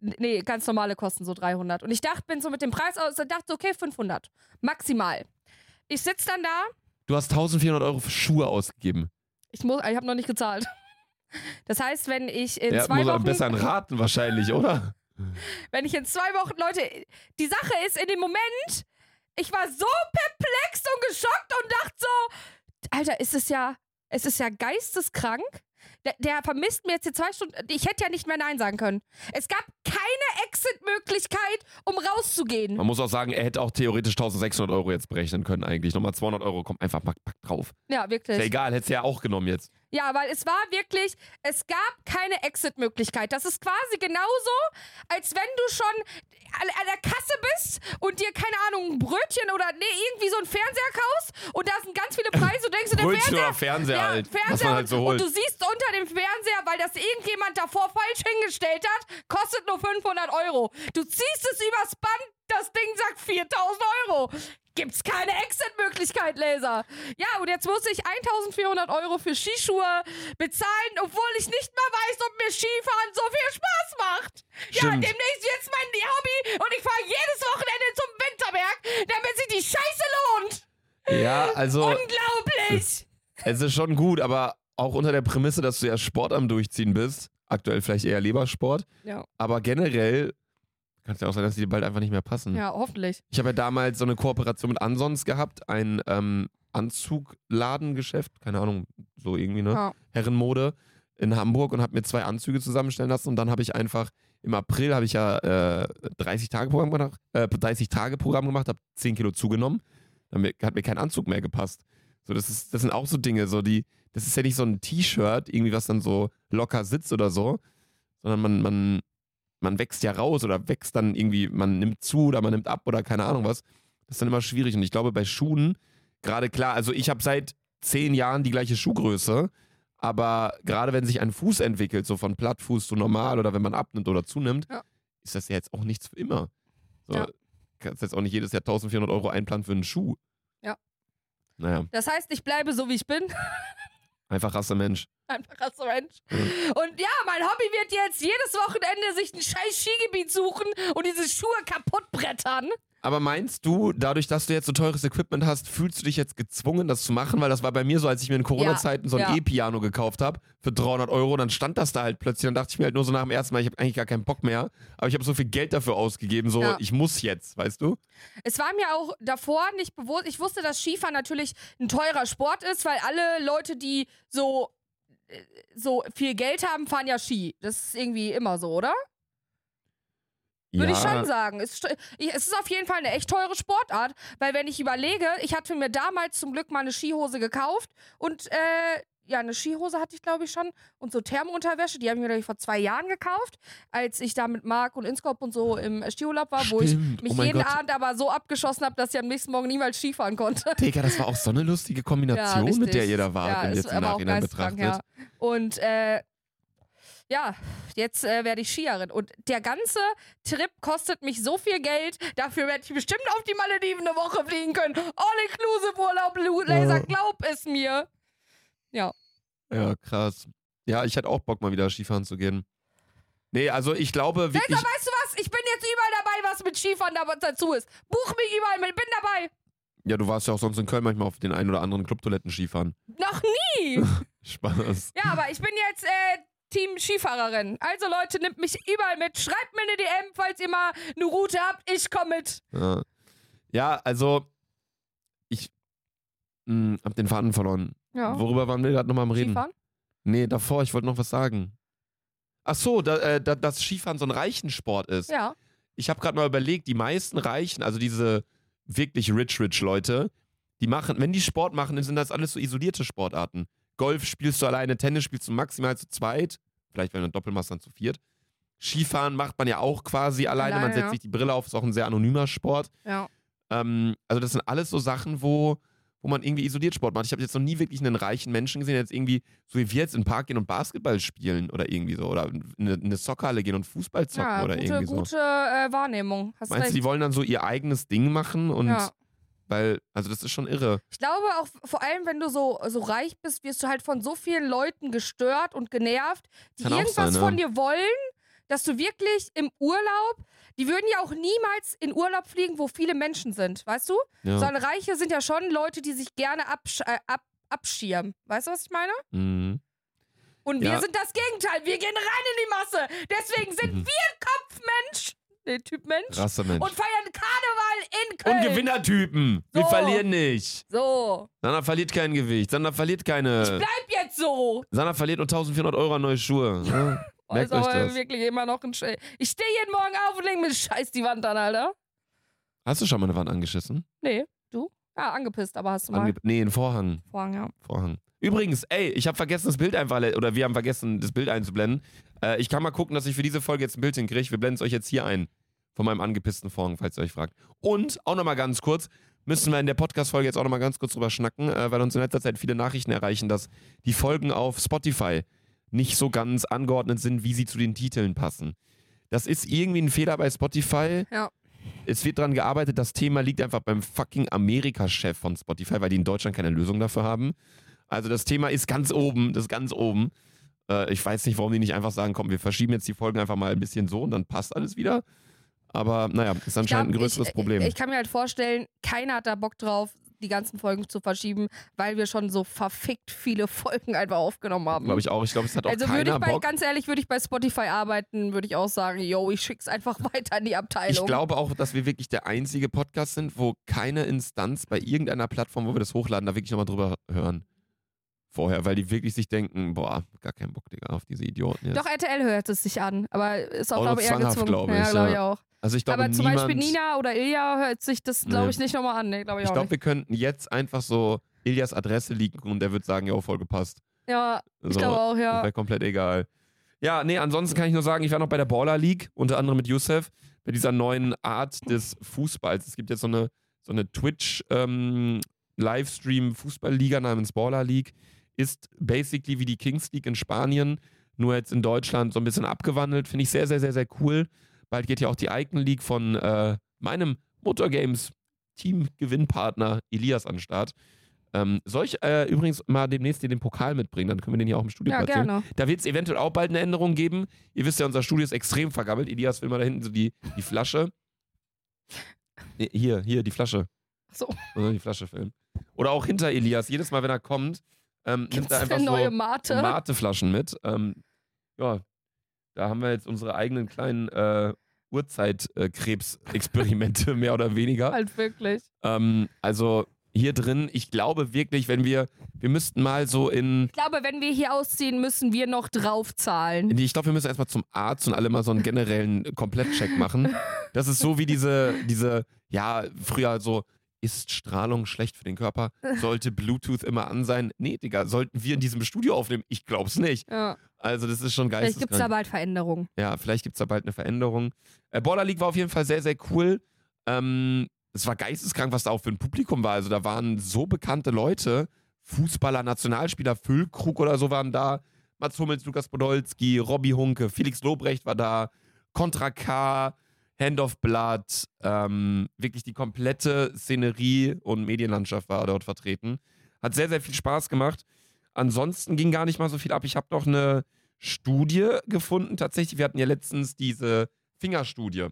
Nee, ganz normale kosten so 300. Und ich dachte, bin so mit dem Preis aus, dachte, so, okay, 500. Maximal. Ich sitze dann da, Du hast 1400 Euro für Schuhe ausgegeben. ich muss, ich habe noch nicht gezahlt. Das heißt, wenn ich in Der zwei muss Wochen, besser raten wahrscheinlich, oder? <laughs> wenn ich in zwei Wochen, Leute, die Sache ist, in dem Moment, ich war so perplex und geschockt und dachte so, Alter, ist es ja, es ist ja geisteskrank. Der, der vermisst mir jetzt die zwei Stunden. Ich hätte ja nicht mehr Nein sagen können. Es gab keine Exit-Möglichkeit, um rauszugehen. Man muss auch sagen, er hätte auch theoretisch 1600 Euro jetzt berechnen können eigentlich. Nochmal 200 Euro kommt einfach pack, pack drauf. Ja, wirklich. Ist ja egal, hättest du ja auch genommen jetzt. Ja, weil es war wirklich, es gab keine Exit-Möglichkeit. Das ist quasi genauso, als wenn du schon an, an der Kasse bist und dir, keine Ahnung, ein Brötchen oder nee, irgendwie so ein Fernseher kaufst und da sind ganz viele Preise und denkst du, der Brötchen Fernseher. Fernseher ja, halt, Fernseher halt so und du siehst unter dem Fernseher, weil das irgendjemand davor falsch hingestellt hat, kostet nur 500 Euro. Du ziehst es übers Band, das Ding sagt 4000 Euro. Gibt's keine Exit-Möglichkeit, Laser. Ja, und jetzt muss ich 1400 Euro für Skischuhe bezahlen, obwohl ich nicht mal weiß, ob mir Skifahren so viel Spaß macht. Ja, Stimmt. demnächst jetzt mein Hobby und ich fahre jedes Wochenende zum Winterberg, damit sich die Scheiße lohnt. Ja, also Unglaublich. es ist schon gut, aber auch unter der Prämisse, dass du ja Sport am Durchziehen bist. Aktuell vielleicht eher Lebersport. Ja. Aber generell Kann es ja auch sein, dass die bald einfach nicht mehr passen. Ja, hoffentlich. Ich habe ja damals so eine Kooperation mit Ansons gehabt, ein ähm, Anzugladengeschäft, keine Ahnung, so irgendwie, ne? Ja. Herrenmode in Hamburg und habe mir zwei Anzüge zusammenstellen lassen und dann habe ich einfach im April habe ich ja äh, 30 Tage Programm gemacht, äh, 30 Tage Programm gemacht, habe 10 Kilo zugenommen, dann hat mir kein Anzug mehr gepasst. So, das ist, das sind auch so Dinge, so die, das ist ja nicht so ein T-Shirt, irgendwie was dann so locker sitzt oder so, sondern man, man, man wächst ja raus oder wächst dann irgendwie, man nimmt zu oder man nimmt ab oder keine Ahnung was. Das ist dann immer schwierig und ich glaube bei Schuhen, gerade klar, also ich habe seit zehn Jahren die gleiche Schuhgröße, aber gerade wenn sich ein Fuß entwickelt, so von Plattfuß zu normal oder wenn man abnimmt oder zunimmt, Ja. ist das ja jetzt auch nichts für immer. So, Ja. Kannst jetzt auch nicht jedes Jahr 1400 Euro einplanen für einen Schuh. Ja. Naja, Das heißt, ich bleibe so, wie ich bin. <laughs> einfach Rasse-Mensch. Einfach als Mensch. Und ja, mein Hobby wird jetzt jedes Wochenende sich ein scheiß Skigebiet suchen und diese Schuhe kaputt brettern. Aber meinst du, dadurch, dass du jetzt so teures Equipment hast, fühlst du dich jetzt gezwungen, das zu machen? Weil das war bei mir so, als ich mir in Corona-Zeiten so ein ja. E-Piano gekauft habe für 300 Euro, dann stand das da halt plötzlich. Dann dachte ich mir halt nur so nach dem ersten Mal, ich habe eigentlich gar keinen Bock mehr. Aber ich habe so viel Geld dafür ausgegeben, so Ja. ich muss jetzt, weißt du? Es war mir auch davor nicht bewusst. Ich wusste, dass Skifahren natürlich ein teurer Sport ist, weil alle Leute, die so, äh, so viel Geld haben, fahren ja Ski. Das ist irgendwie immer so, oder? Würde ich schon sagen. Es, ist- auf jeden Fall eine echt teure Sportart, weil wenn ich überlege, ich hatte mir damals zum Glück mal eine Skihose gekauft und äh, ja, eine Skihose hatte ich glaube ich schon und so Thermounterwäsche, die habe ich mir glaube ich vor zwei Jahren gekauft, als ich da mit Marc und Inskop und so im Skiurlaub war, wo ich Stimmt. mich Oh jeden Gott. Abend aber so abgeschossen habe, dass ich am nächsten Morgen niemals Skifahren konnte. <laughs> Digga, das war auch so eine lustige Kombination, mit richtig. der ihr da wart, ja, wenn ihr jetzt im Nachhinein betrachtet. Ja. Und äh, ja, jetzt äh, werde ich Skierin. Und der ganze Trip kostet mich so viel Geld. Dafür werde ich bestimmt auf die Malediven eine Woche fliegen können. All-inclusive Urlaub, Laser, Ja. glaub es mir. Ja, krass. Ja, ich hätte auch Bock, mal wieder Skifahren zu gehen. Nee, also ich glaube wirklich. Laser, weißt du was? Ich bin jetzt überall dabei, was mit Skifahren da- dazu ist. Buch mich überall mit, bin dabei. Ja, du warst ja auch sonst in Köln manchmal auf den einen oder anderen Clubtoiletten Skifahren. Noch nie. <laughs> Spaß. Ja, aber ich bin jetzt äh, Team Skifahrerin. Also Leute, nimmt mich überall mit. Schreibt mir eine DM, falls ihr mal eine Route habt. Ich komme mit. Ja, ja also ich mh, hab den Faden verloren. Ja. Worüber waren wir gerade nochmal am Reden? Skifahren? Nee, davor, ich wollte noch was sagen. Ach so, da, äh, da, dass Skifahren so ein Reichensport ist. Ja. Ich habe gerade mal überlegt, die meisten Reichen, also diese wirklich rich, rich Leute, die machen, wenn die Sport machen, dann sind das alles so isolierte Sportarten. Golf spielst du alleine, Tennis spielst du maximal zu zweit, vielleicht wenn du Doppelmast dann zu viert. Skifahren macht man ja auch quasi alleine, man Alleine, setzt ja. sich die Brille auf, ist auch ein sehr anonymer Sport. Ja. Ähm, also das sind alles so Sachen, wo, wo man irgendwie isoliert Sport macht. Ich habe jetzt noch nie wirklich einen reichen Menschen gesehen, der jetzt irgendwie, so wie wir jetzt in den Park gehen und Basketball spielen oder irgendwie so. Oder in eine, in eine Soccerhalle gehen und Fußball zocken Ja, oder gute, irgendwie so. gute äh, Wahrnehmung. Hast Meinst du, recht. die wollen dann so ihr eigenes Ding machen und Ja. Weil, also das ist schon irre. Ich glaube auch, vor allem, wenn du so, so reich bist, wirst du halt von so vielen Leuten gestört und genervt, die Kann irgendwas sein, ne? von dir wollen, dass du wirklich im Urlaub, die würden ja auch niemals in Urlaub fliegen, wo viele Menschen sind, weißt du? Ja. Sondern Reiche sind ja schon Leute, die sich gerne absch äh, ab abschirmen. Weißt du, was ich meine? Mhm. Und Ja. wir sind das Gegenteil. Wir gehen rein in die Masse. Deswegen sind Mhm. wir Kopfmensch, der Typ Mensch, Rassemensch. und feiern Karneval in Köln. Und Gewinnertypen. Wir So. verlieren nicht. So, Sandra verliert kein Gewicht. Sandra verliert keine. bleib jetzt so. Sandra verliert nur 1400 Euro an neue Schuhe. <laughs> Ja, merkt also euch das. wirklich immer noch ein Sch Ich stehe jeden Morgen auf und leg mir scheiß die Wand an, Alter. Hast du schon mal eine Wand angeschissen? Nee, du? Ja, angepisst, aber hast du mal. Ange nee, einen Vorhang. Vorhang, ja. Vorhang. Übrigens, ey, ich habe vergessen, das Bild einfach, oder wir haben vergessen, das Bild einzublenden. Äh, ich kann mal gucken, dass ich für diese Folge jetzt ein Bild hinkriege. Wir blenden es euch jetzt hier ein. Von meinem angepissten Vorhang, falls ihr euch fragt. Und auch nochmal ganz kurz, müssen wir in der Podcast-Folge jetzt auch nochmal ganz kurz drüber schnacken, äh, weil uns in letzter Zeit viele Nachrichten erreichen, dass die Folgen auf Spotify nicht so ganz angeordnet sind, wie sie zu den Titeln passen. Das ist irgendwie ein Fehler bei Spotify. Ja. Es wird daran gearbeitet, das Thema liegt einfach beim fucking Amerika-Chef von Spotify, weil die in Deutschland keine Lösung dafür haben. Also das Thema ist ganz oben, das ist ganz oben. Äh, ich weiß nicht, warum die nicht einfach sagen, komm, wir verschieben jetzt die Folgen einfach mal ein bisschen so und dann passt alles wieder. Aber naja, ist anscheinend ein glaub, größeres ich, Problem. Ich, ich kann mir halt vorstellen, keiner hat da Bock drauf, die ganzen Folgen zu verschieben, weil wir schon so verfickt viele <laughs> Folgen einfach aufgenommen haben. Glaube ich auch. Ich glaube, es hat auch also würde keiner ich bei, Bock. ganz ehrlich, würde ich bei Spotify arbeiten, würde ich auch sagen, yo, ich schick's einfach <laughs> weiter in die Abteilung. Ich glaube auch, dass wir wirklich der einzige Podcast sind, wo keine Instanz bei irgendeiner Plattform, wo wir das hochladen, da wirklich nochmal drüber hören. Vorher, weil die wirklich sich denken, boah, gar keinen Bock, Digga, auf diese Idioten jetzt. Doch, RTL hört es sich an, aber ist auch, Auch glaube ich, eher gezwungen. glaube ich, ja, glaube ich auch. also ich glaube, aber zum Beispiel Nina oder Ilja hört sich das, glaube Nee. ich, nicht nochmal an. Nee, glaube ich, Ich glaube, wir könnten jetzt einfach so Ilias Adresse liegen und der wird sagen, ja, voll gepasst. Ja, ich So, glaube auch, ja. wäre komplett egal. Ja, nee, ansonsten kann ich nur sagen, ich war noch bei der Baller League, unter anderem mit Youssef, bei dieser neuen Art des Fußballs. Es gibt jetzt so eine, so eine Twitch-Livestream-Fußballliga namens Baller League. Ist basically wie die Kings League in Spanien, nur jetzt in Deutschland so ein bisschen abgewandelt. Finde ich sehr, sehr, sehr, sehr cool. Bald geht ja auch die Icon League von äh, meinem Motorgames Team-Gewinnpartner Elias an den Start. Ähm, soll ich äh, übrigens mal demnächst hier den Pokal mitbringen? Dann können wir den hier auch im Studio Ja, platzieren. gerne. Da wird es eventuell auch bald eine Änderung geben. Ihr wisst ja, unser Studio ist extrem vergammelt. Elias will mal da hinten so die, die Flasche. Nee, hier, hier, die Flasche. So. Die Flasche filmen. Oder auch hinter Elias. Jedes Mal, wenn er kommt, ähm, nimmt er einfach neue so Mate? Mateflaschen mit. Ähm, ja, da haben wir jetzt unsere eigenen kleinen äh, Urzeitkrebsexperimente, <laughs> mehr oder weniger. Halt wirklich. Ähm, also hier drin, ich glaube wirklich, wenn wir, wir müssten mal so in, Ich glaube, wenn wir hier ausziehen, müssen wir noch draufzahlen. ich glaube, wir müssen erstmal zum Arzt und alle mal so einen generellen Komplettcheck machen. Das ist so wie diese, diese, ja, früher so, ist Strahlung schlecht für den Körper? <laughs> Sollte Bluetooth immer an sein? Nee, Digga, sollten wir in diesem Studio aufnehmen? Ich glaub's nicht. Ja. Also das ist schon Vielleicht gibt es da bald Veränderungen. Ja, vielleicht gibt es da bald eine Veränderung. Äh, Border League war auf jeden Fall sehr, sehr cool. Ähm, es war geisteskrank, was da auch für ein Publikum war. Also da waren so bekannte Leute, Fußballer, Nationalspieler, Füllkrug oder so waren da. Mats Hummels, Lukas Podolski, Robby Hunke, Felix Lobrecht war da, Contra K, Hand of Blood, ähm, wirklich die komplette Szenerie und Medienlandschaft war dort vertreten. Hat sehr, sehr viel Spaß gemacht. Ansonsten ging gar nicht mal so viel ab. Ich habe noch eine Studie gefunden, tatsächlich. Wir hatten ja letztens diese Fingerstudie.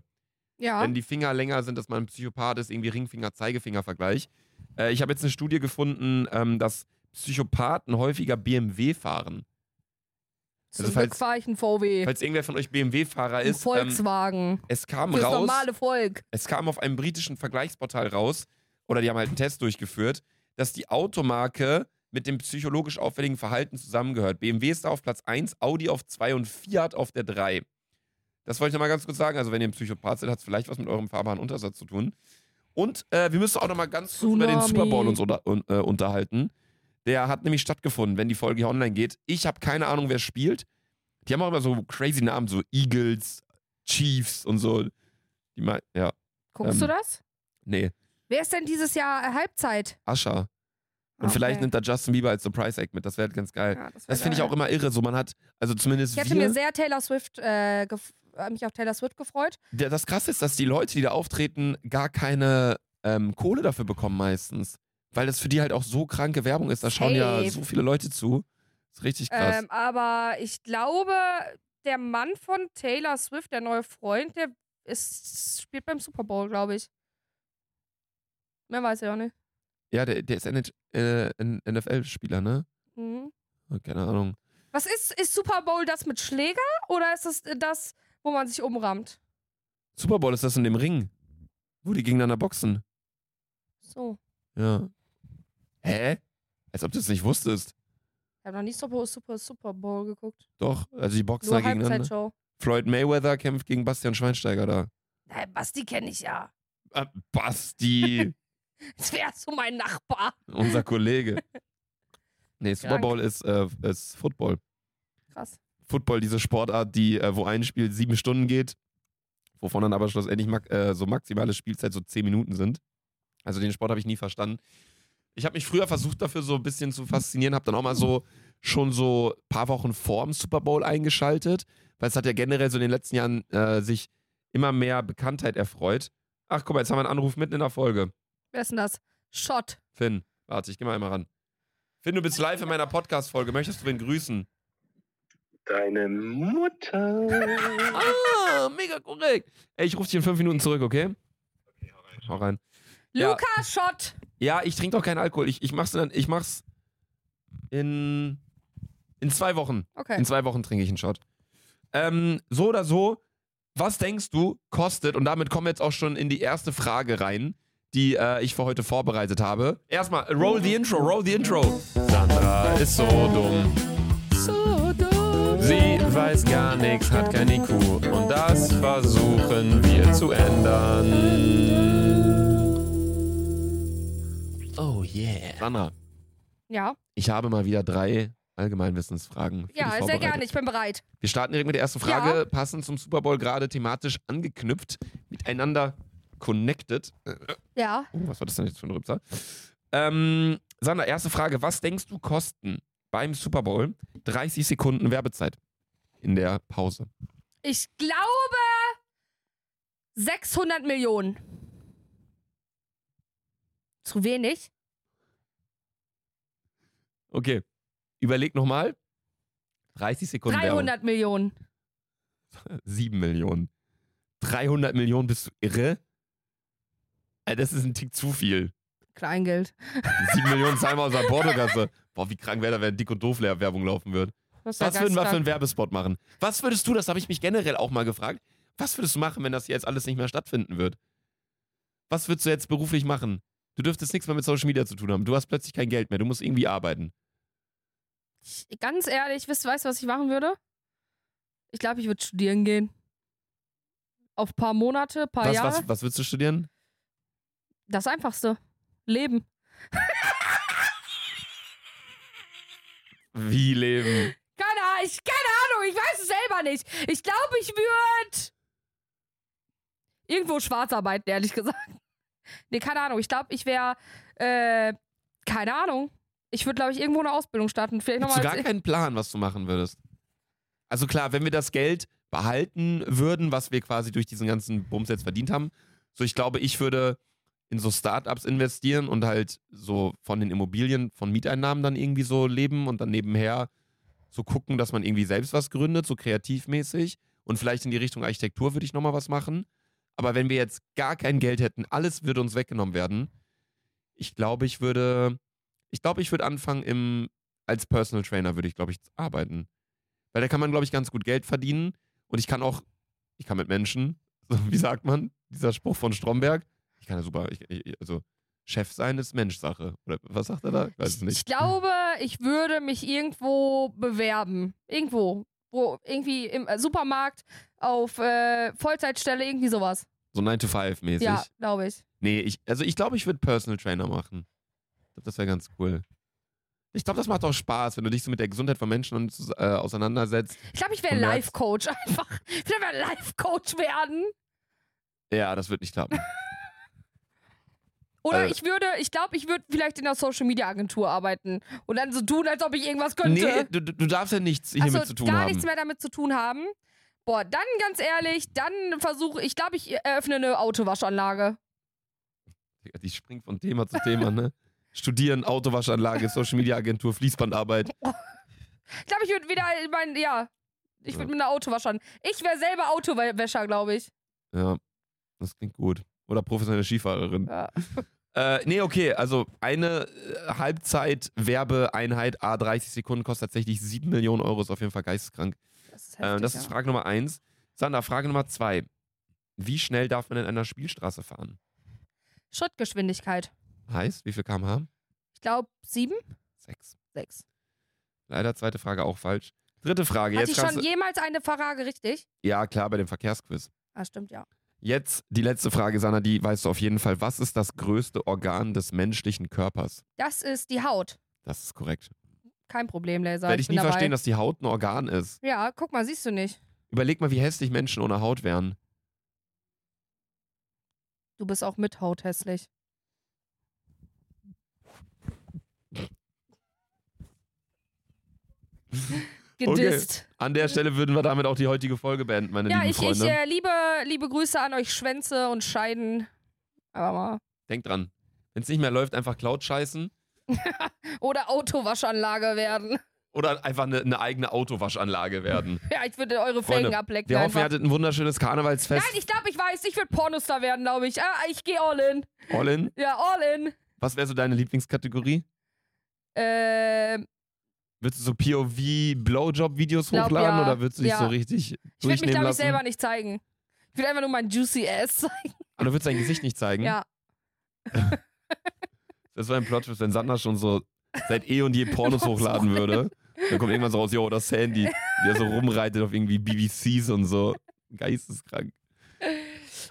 Ja. Wenn die Finger länger sind, dass man ein Psychopath ist, irgendwie Ringfinger-Zeigefinger-Vergleich. Äh, ich habe jetzt eine Studie gefunden, ähm, dass Psychopathen häufiger BMW fahren. Zum also falls- fahre ich ein VW. Falls irgendwer von euch BMW-Fahrer Ein ist, ähm, Volkswagen. es kam Fürs raus, normale Volk. es kam auf einem britischen Vergleichsportal raus, oder die haben halt einen Test durchgeführt, dass die Automarke mit dem psychologisch auffälligen Verhalten zusammengehört. BMW ist da auf Platz 1, Audi auf 2 und Fiat auf der 3. Das wollte ich nochmal ganz kurz sagen. Also, wenn ihr ein Psychopath seid, hat es vielleicht was mit eurem fahrbaren Untersatz zu tun. Und äh, wir müssen auch nochmal ganz kurz über den Tsunami. Super Bowl uns unter, un, äh, unterhalten. Der hat nämlich stattgefunden, wenn die Folge hier online geht. Ich habe keine Ahnung, wer spielt. Die haben auch immer so crazy Namen, so Eagles, Chiefs und so. Die mal, ja, Guckst Ähm, du das? nee, Wer ist denn dieses Jahr äh, Halbzeit? Ascher. Und Okay. vielleicht nimmt da Justin Bieber als Surprise Act mit. Das wäre ganz geil. Ja, das Das finde ich auch immer irre. So, man hat, also zumindest Ich hätte mir sehr Taylor Swift, äh, äh, mich auf Taylor Swift gefreut. Der- das krasse ist, dass die Leute, die da auftreten, gar keine ähm, Kohle dafür bekommen meistens. Weil das für die halt auch so kranke Werbung ist. Da schauen ja so viele Leute zu. Das ist richtig krass. Ähm, aber ich glaube, der Mann von Taylor Swift, der neue Freund, der ist, spielt beim Super Bowl, glaube ich. Mehr weiß ich auch nicht. ja, der, der ist äh, ein NFL-Spieler, ne? Mhm. Keine Ahnung. Was ist, ist Super Bowl das mit Schläger oder ist es das, wo man sich umrammt? Super Bowl ist das in dem Ring. Wo die gegeneinander boxen. So. Ja. Hä? Als ob du es nicht wusstest. Ich habe noch nie Super, Super, Super Bowl geguckt. Doch, also die boxen Nur gegeneinander. Floyd Mayweather kämpft gegen Bastian Schweinsteiger da. Nein, Basti kenne ich ja. Äh, Basti, <laughs> Das wäre so mein Nachbar. unser Kollege. Nee, Super. Bowl ist, äh, ist Football. Krass. Football, diese Sportart, die, äh, wo ein Spiel sieben Stunden geht, wovon dann aber schlussendlich äh, so maximale Spielzeit so zehn Minuten sind. Also den Sport habe ich nie verstanden. Ich habe mich früher versucht, dafür so ein bisschen zu faszinieren, habe dann auch mal so schon so ein paar Wochen vorm Super Bowl eingeschaltet, weil es hat ja generell so in den letzten Jahren äh, sich immer mehr Bekanntheit erfreut. Ach, guck mal, jetzt haben wir einen Anruf mitten in der Folge. Wer ist denn das? Shot. Finn, warte, ich geh mal einmal ran. Finn, du bist live in meiner Podcast-Folge. Möchtest du wen grüßen? Deine Mutter. <laughs> Ah, mega korrekt. Ey, ich rufe dich in fünf Minuten zurück, okay? Hau rein. Ja. Lukas Shot. Ja, ich trinke doch keinen Alkohol. Ich, ich mach's dann, ich mach's in, in zwei Wochen. Okay. In zwei Wochen trinke ich einen Shot. Ähm, so oder so, was denkst du, kostet, und damit kommen wir jetzt auch schon in die erste Frage rein, die äh, ich für heute vorbereitet habe. Erstmal, roll the intro, roll the intro. Sandra ist so dumm. So dumm. Sie weiß gar nichts, hat kein IQ. Und das versuchen wir zu ändern. Oh yeah. Sandra, Ja, ich habe mal wieder drei Allgemeinwissensfragen. Für ja, dich sehr gerne, ich bin bereit. Wir starten direkt mit der ersten Frage, passend zum Super Bowl gerade thematisch angeknüpft, miteinander connected. Ja, oh, was war das denn jetzt für ein Rübser? Ähm, Sandra, erste Frage. Was denkst du kosten beim Super Bowl 30 Sekunden Werbezeit in der Pause? ich glaube 600 Millionen. Zu wenig? Okay, überleg nochmal. 30 Sekunden 300 Millionen. <laughs> Werbung. 7 Millionen. 300 Millionen, bist du irre? Das ist ein Tick zu viel. Kleingeld. 7 Millionen <laughs> zahlen wir aus der Portokasse. Boah, wie krank wäre da, wenn Dick und Doof Werbung laufen würde. Was würden wir für einen Werbespot machen? Was würdest du, das habe ich mich generell auch mal gefragt, was würdest du machen, wenn das jetzt alles nicht mehr stattfinden wird? Was würdest du jetzt beruflich machen? Du dürftest nichts mehr mit Social Media zu tun haben. Du hast plötzlich kein Geld mehr. Du musst irgendwie arbeiten. Ganz ehrlich, weißt du, was ich machen würde? Ich glaube, ich würde studieren gehen. Auf ein paar Monate, paar Was, Jahre. was, was würdest du studieren? Das Einfachste. Leben. Wie leben? Keine Ahnung, ich, keine Ahnung, ich weiß es selber nicht. Ich glaube, ich würde irgendwo schwarz arbeiten, ehrlich gesagt. Nee, keine Ahnung. Ich glaube, ich wäre, äh, keine Ahnung. Ich würde, glaube ich, irgendwo eine Ausbildung starten. Vielleicht Hast du gar keinen Plan, was du machen würdest? Also klar, wenn wir das Geld behalten würden, was wir quasi durch diesen ganzen Bums jetzt verdient haben, so ich glaube, ich würde in so Startups investieren und halt so von den Immobilien, von Mieteinnahmen dann irgendwie so leben und dann nebenher so gucken, dass man irgendwie selbst was gründet, so kreativmäßig und vielleicht in die Richtung Architektur würde ich nochmal was machen. Aber wenn wir jetzt gar kein Geld hätten, alles würde uns weggenommen werden. Ich glaube, ich würde, ich glaube, ich würde anfangen im, als Personal Trainer würde ich, glaube ich, arbeiten. Weil da kann man, glaube ich, ganz gut Geld verdienen und ich kann auch, ich kann mit Menschen, <laughs> wie sagt man, dieser Spruch von Stromberg, ich kann ja super, ich, ich, also Chef sein ist Menschsache. Oder was sagt er da? Ich weiß es Ich nicht. glaube, ich würde mich irgendwo bewerben. Irgendwo. Wo, irgendwie im äh, Supermarkt, auf äh, Vollzeitstelle, irgendwie sowas. So 9 to 5 mäßig. Ja, glaube ich. Nee, ich, also ich glaube, ich würde Personal Trainer machen. Ich glaube, das wäre ganz cool. Ich glaube, das macht auch Spaß, wenn du dich so mit der Gesundheit von Menschen und, äh, auseinandersetzt. Ich glaube, ich wäre Und merkst- Life-Coach <laughs> einfach. Ich will Life-Coach werden. Ja, das wird nicht klappen. Oder Äh. ich würde, ich glaube, ich würde vielleicht in der Social-Media-Agentur arbeiten und dann so tun, als ob ich irgendwas könnte. nee, du, du darfst ja nichts hiermit zu tun gar haben. nichts mehr damit zu tun haben. Boah, dann ganz ehrlich, dann versuche ich, glaube ich, eröffne eine Autowaschanlage. Die springt von Thema zu Thema, ne? Studieren, Autowaschanlage, Social Media Agentur, Fließbandarbeit. Ich glaube, ich würde wieder mein, ja, ich würde Ja. mit einer Autowaschern. Ich wäre selber Autowäscher, glaube ich. Ja, das klingt gut. Oder professionelle Skifahrerin. Ja. <laughs> Äh, nee, okay, also eine äh, Halbzeit-Werbeeinheit A30 Sekunden kostet tatsächlich 7 Millionen Euro, ist auf jeden Fall geisteskrank. Das ist, Äh, heftig, das ist. Frage Nummer eins. Sander, Frage Nummer zwei. Wie schnell darf man in einer Spielstraße fahren? Schrittgeschwindigkeit. Heißt, wie viel kmh? Ich glaube, sieben? Sechs. Sechs. Leider zweite Frage auch falsch. Dritte Frage. Hatte Jetzt ich schon jemals eine Frage richtig? ja, klar, bei dem Verkehrsquiz. Ah, stimmt, ja. Jetzt die letzte Frage, Sanna, die weißt du auf jeden Fall. Was ist das größte Organ des menschlichen Körpers? Das ist die Haut. Das ist korrekt. Kein Problem, Laser. Werde ich bin nie dabei. verstehen, dass die Haut ein Organ ist. Ja, guck mal, siehst du nicht. Überleg mal, wie hässlich Menschen ohne Haut wären. Du bist auch mit Haut hässlich. <laughs> Gedisst. An der Stelle würden wir damit auch die heutige Folge beenden, meine Ja, lieben ich, ich Freunde. äh, liebe, liebe Grüße an euch Schwänze und Scheiden. Aber mal. Denkt dran. Wenn es nicht mehr läuft, einfach Cloud scheißen. <laughs> Oder Autowaschanlage werden. Oder einfach eine, eine eigene Autowaschanlage werden. <laughs> Ja, ich würde eure Felgen Freunde, ablecken. Wir hoffen, ihr hattet ein wunderschönes Karnevalsfest. Nein, ich glaube, ich weiß, ich würde Pornostar werden, glaube ich. Ah, ich gehe all in. All in. Ja, all in. Was wäre so deine Lieblingskategorie? Ähm, Würdest du so POV-Blowjob-Videos hochladen ja. oder würdest du dich Ja. so richtig ich würde mich, glaube ich, selber nicht zeigen. Ich würde einfach nur mein Juicy Ass <laughs> zeigen. Aber du würdest dein Gesicht nicht zeigen? Ja. Das war ein Plot, wenn Sandra schon so seit eh und je <laughs> Pornos hochladen würde. Dann kommt irgendwann so raus, yo, das Sandy, der so rumreitet auf irgendwie BBCs und so. Geisteskrank.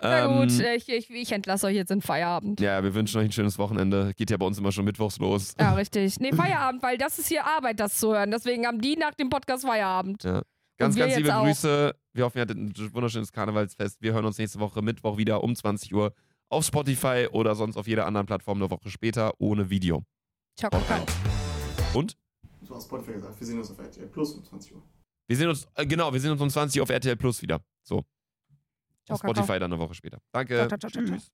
Na gut, Ähm, ich, ich, ich entlasse euch jetzt in Feierabend. Ja. ja, wir wünschen euch ein schönes Wochenende. Geht ja bei uns immer schon mittwochs los. richtig. Nee, Feierabend, weil das ist hier Arbeit, das zu hören. Deswegen haben die nach dem Podcast Feierabend. Ja. Ganz, ganz liebe auch. Grüße. Wir hoffen, ihr hattet ein wunderschönes Karnevalsfest. Wir hören uns nächste Woche Mittwoch wieder um 20 Uhr auf Spotify oder sonst auf jeder anderen Plattform eine Woche später ohne Video. Ciao, Kakao. Und? Das war Spotify gesagt. Wir sehen uns auf RTL Plus um 20 Uhr. Wir sehen uns, äh, genau, wir sehen uns um 20 Uhr auf RTL Plus wieder. So. Ciao, Auf Kakao. Spotify dann eine Woche später. Danke. Ciao, ciao, ciao, ciao, ciao. Tschüss.